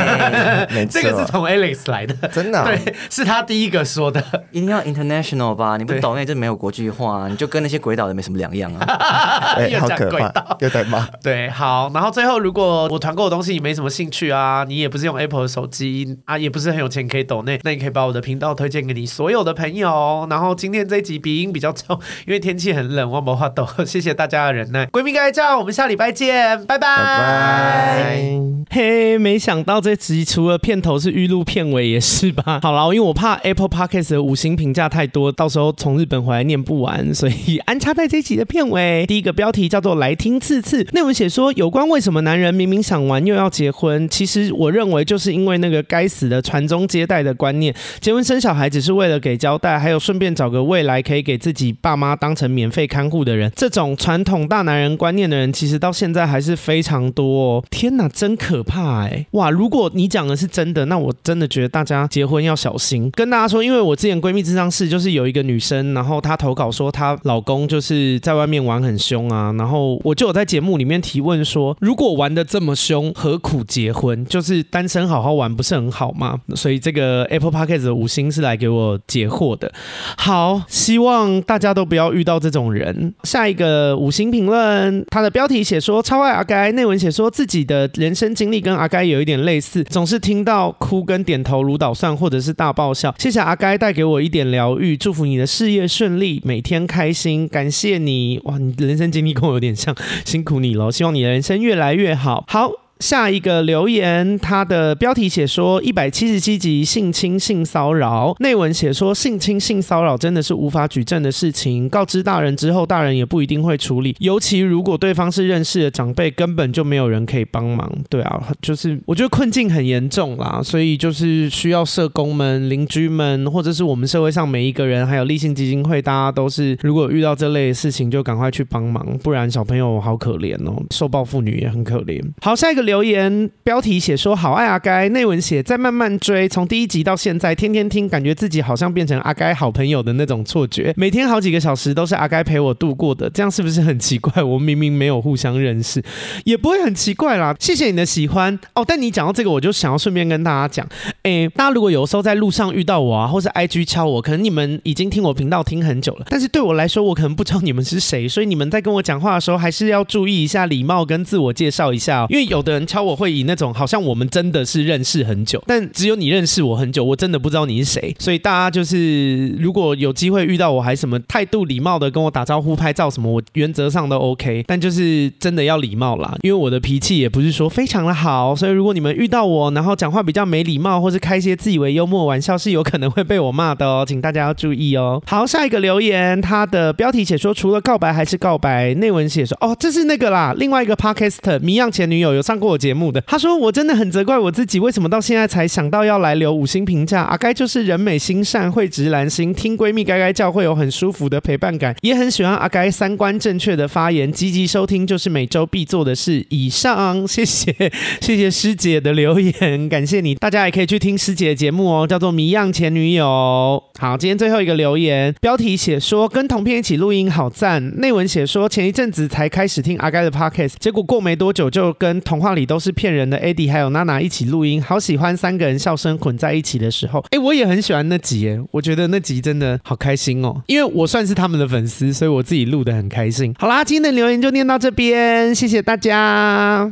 A: 这个是从 Alex 来的，
B: 真的、啊，
A: 对，是他第一个说的，
C: 一定要 international。吧，你不抖内就没有国际化，你就跟那些鬼岛的没什么两样啊！
B: 欸、好可怕，又在骂。
A: 对，好，然后最后，如果我团购的东西你没什么兴趣啊，你也不是用 Apple 的手机啊，也不是很有钱可以抖内，那你可以把我的频道推荐给你所有的朋友。然后今天这一集鼻音比较重，因为天气很冷，我没话抖。谢谢大家的忍耐，闺蜜该叫我们下礼拜见，拜拜。拜
D: 拜。嘿，没想到这集除了片头是预录，片尾也是吧？好了，因为我怕 Apple Podcast 的五星评价太多。到时候从日本回来念不完，所以安插在这集的片尾。第一个标题叫做“来听次次”，内文写说有关为什么男人明明想玩又要结婚。其实我认为就是因为那个该死的传宗接代的观念，结婚生小孩只是为了给交代，还有顺便找个未来可以给自己爸妈当成免费看护的人。这种传统大男人观念的人，其实到现在还是非常多哦。天哪，真可怕哎！哇，如果你讲的是真的，那我真的觉得大家结婚要小心。跟大家说，因为我之前闺蜜咨商室就是有。一个女生，然后她投稿说她她老公就是在外面玩很凶啊，然后我就有在节目里面提问说，如果玩得这么凶，何苦结婚？就是单身好好玩不是很好吗？所以这个 Apple Podcast 的五星是来给我解惑的。好，希望大家都不要遇到这种人。下一个五星评论，他的标题写说超爱阿该，内文写说自己的人生经历跟阿该有一点类似，总是听到哭跟点头如捣蒜，或者是大爆笑。谢谢阿该带给我一点疗愈，祝福你的事业顺利，每天开开心。感谢你，哇，你的人生经历跟我有点像，辛苦你了。希望你的人生越来越好。好。下一个留言，他的标题写说一百七十七集性侵性骚扰，内文写说性侵性骚扰真的是无法举证的事情，告知大人之后，大人也不一定会处理，尤其如果对方是认识的长辈，根本就没有人可以帮忙。对啊，就是我觉得困境很严重啦，所以就是需要社工们、邻居们，或者是我们社会上每一个人，还有立信基金会，大家都是如果遇到这类的事情，就赶快去帮忙，不然小朋友好可怜哦，受暴妇女也很可怜。好，下一个。留言标题写说好爱阿该，内文写再慢慢追，从第一集到现在天天听，感觉自己好像变成阿该好朋友的那种错觉，每天好几个小时都是阿该陪我度过的，这样是不是很奇怪？我明明没有互相认识，也不会很奇怪啦。谢谢你的喜欢哦。但你讲到这个，我就想要顺便跟大家讲，诶，大家如果有时候在路上遇到我啊，或是 IG 敲我，可能你们已经听我频道听很久了，但是对我来说，我可能不知道你们是谁，所以你们在跟我讲话的时候，还是要注意一下礼貌跟自我介绍一下哦，因为有的。
A: 人敲我会以那种好像我们真的是认识很久，但只有你认识我很久，我真的不知道你是谁。所以大家就是如果有机会遇到我，还什么态度礼貌的跟我打招呼、拍照什么，我原则上都 OK。但就是真的要礼貌啦，因为我的脾气也不是说非常的好，所以如果你们遇到我，然后讲话比较没礼貌，或是开一些自以为幽默玩笑，是有可能会被我骂的哦，请大家要注意哦。好，下一个留言，他的标题写说除了告白还是告白，内文写说哦，这是那个啦，另外一个 Podcast 迷样前女友有上过我节目的，他说我真的很责怪我自己，为什么到现在才想到要来留五星评价？阿该就是人美心善，会直男心，听闺蜜该该叫会有很舒服的陪伴感，也很喜欢阿该三观正确的发言，积极收听就是每周必做的事。以上，谢谢 谢谢师姐的留言，感谢你，大家也可以去听师姐的节目哦，叫做谜样前女友。好，今天最后一个留言，标题写说跟同片一起录音好赞，内文写说前一阵子才开始听阿该的 podcast，结果过没多久就跟童话里都是骗人的 e d d i 还有娜娜一起录音，好喜欢三个人笑声混在一起的时候，哎，我也很喜欢那集耶，我觉得那集真的好开心哦，因为我算是他们的粉丝，所以我自己录得很开心。好啦，今天的留言就念到这边，谢谢大家。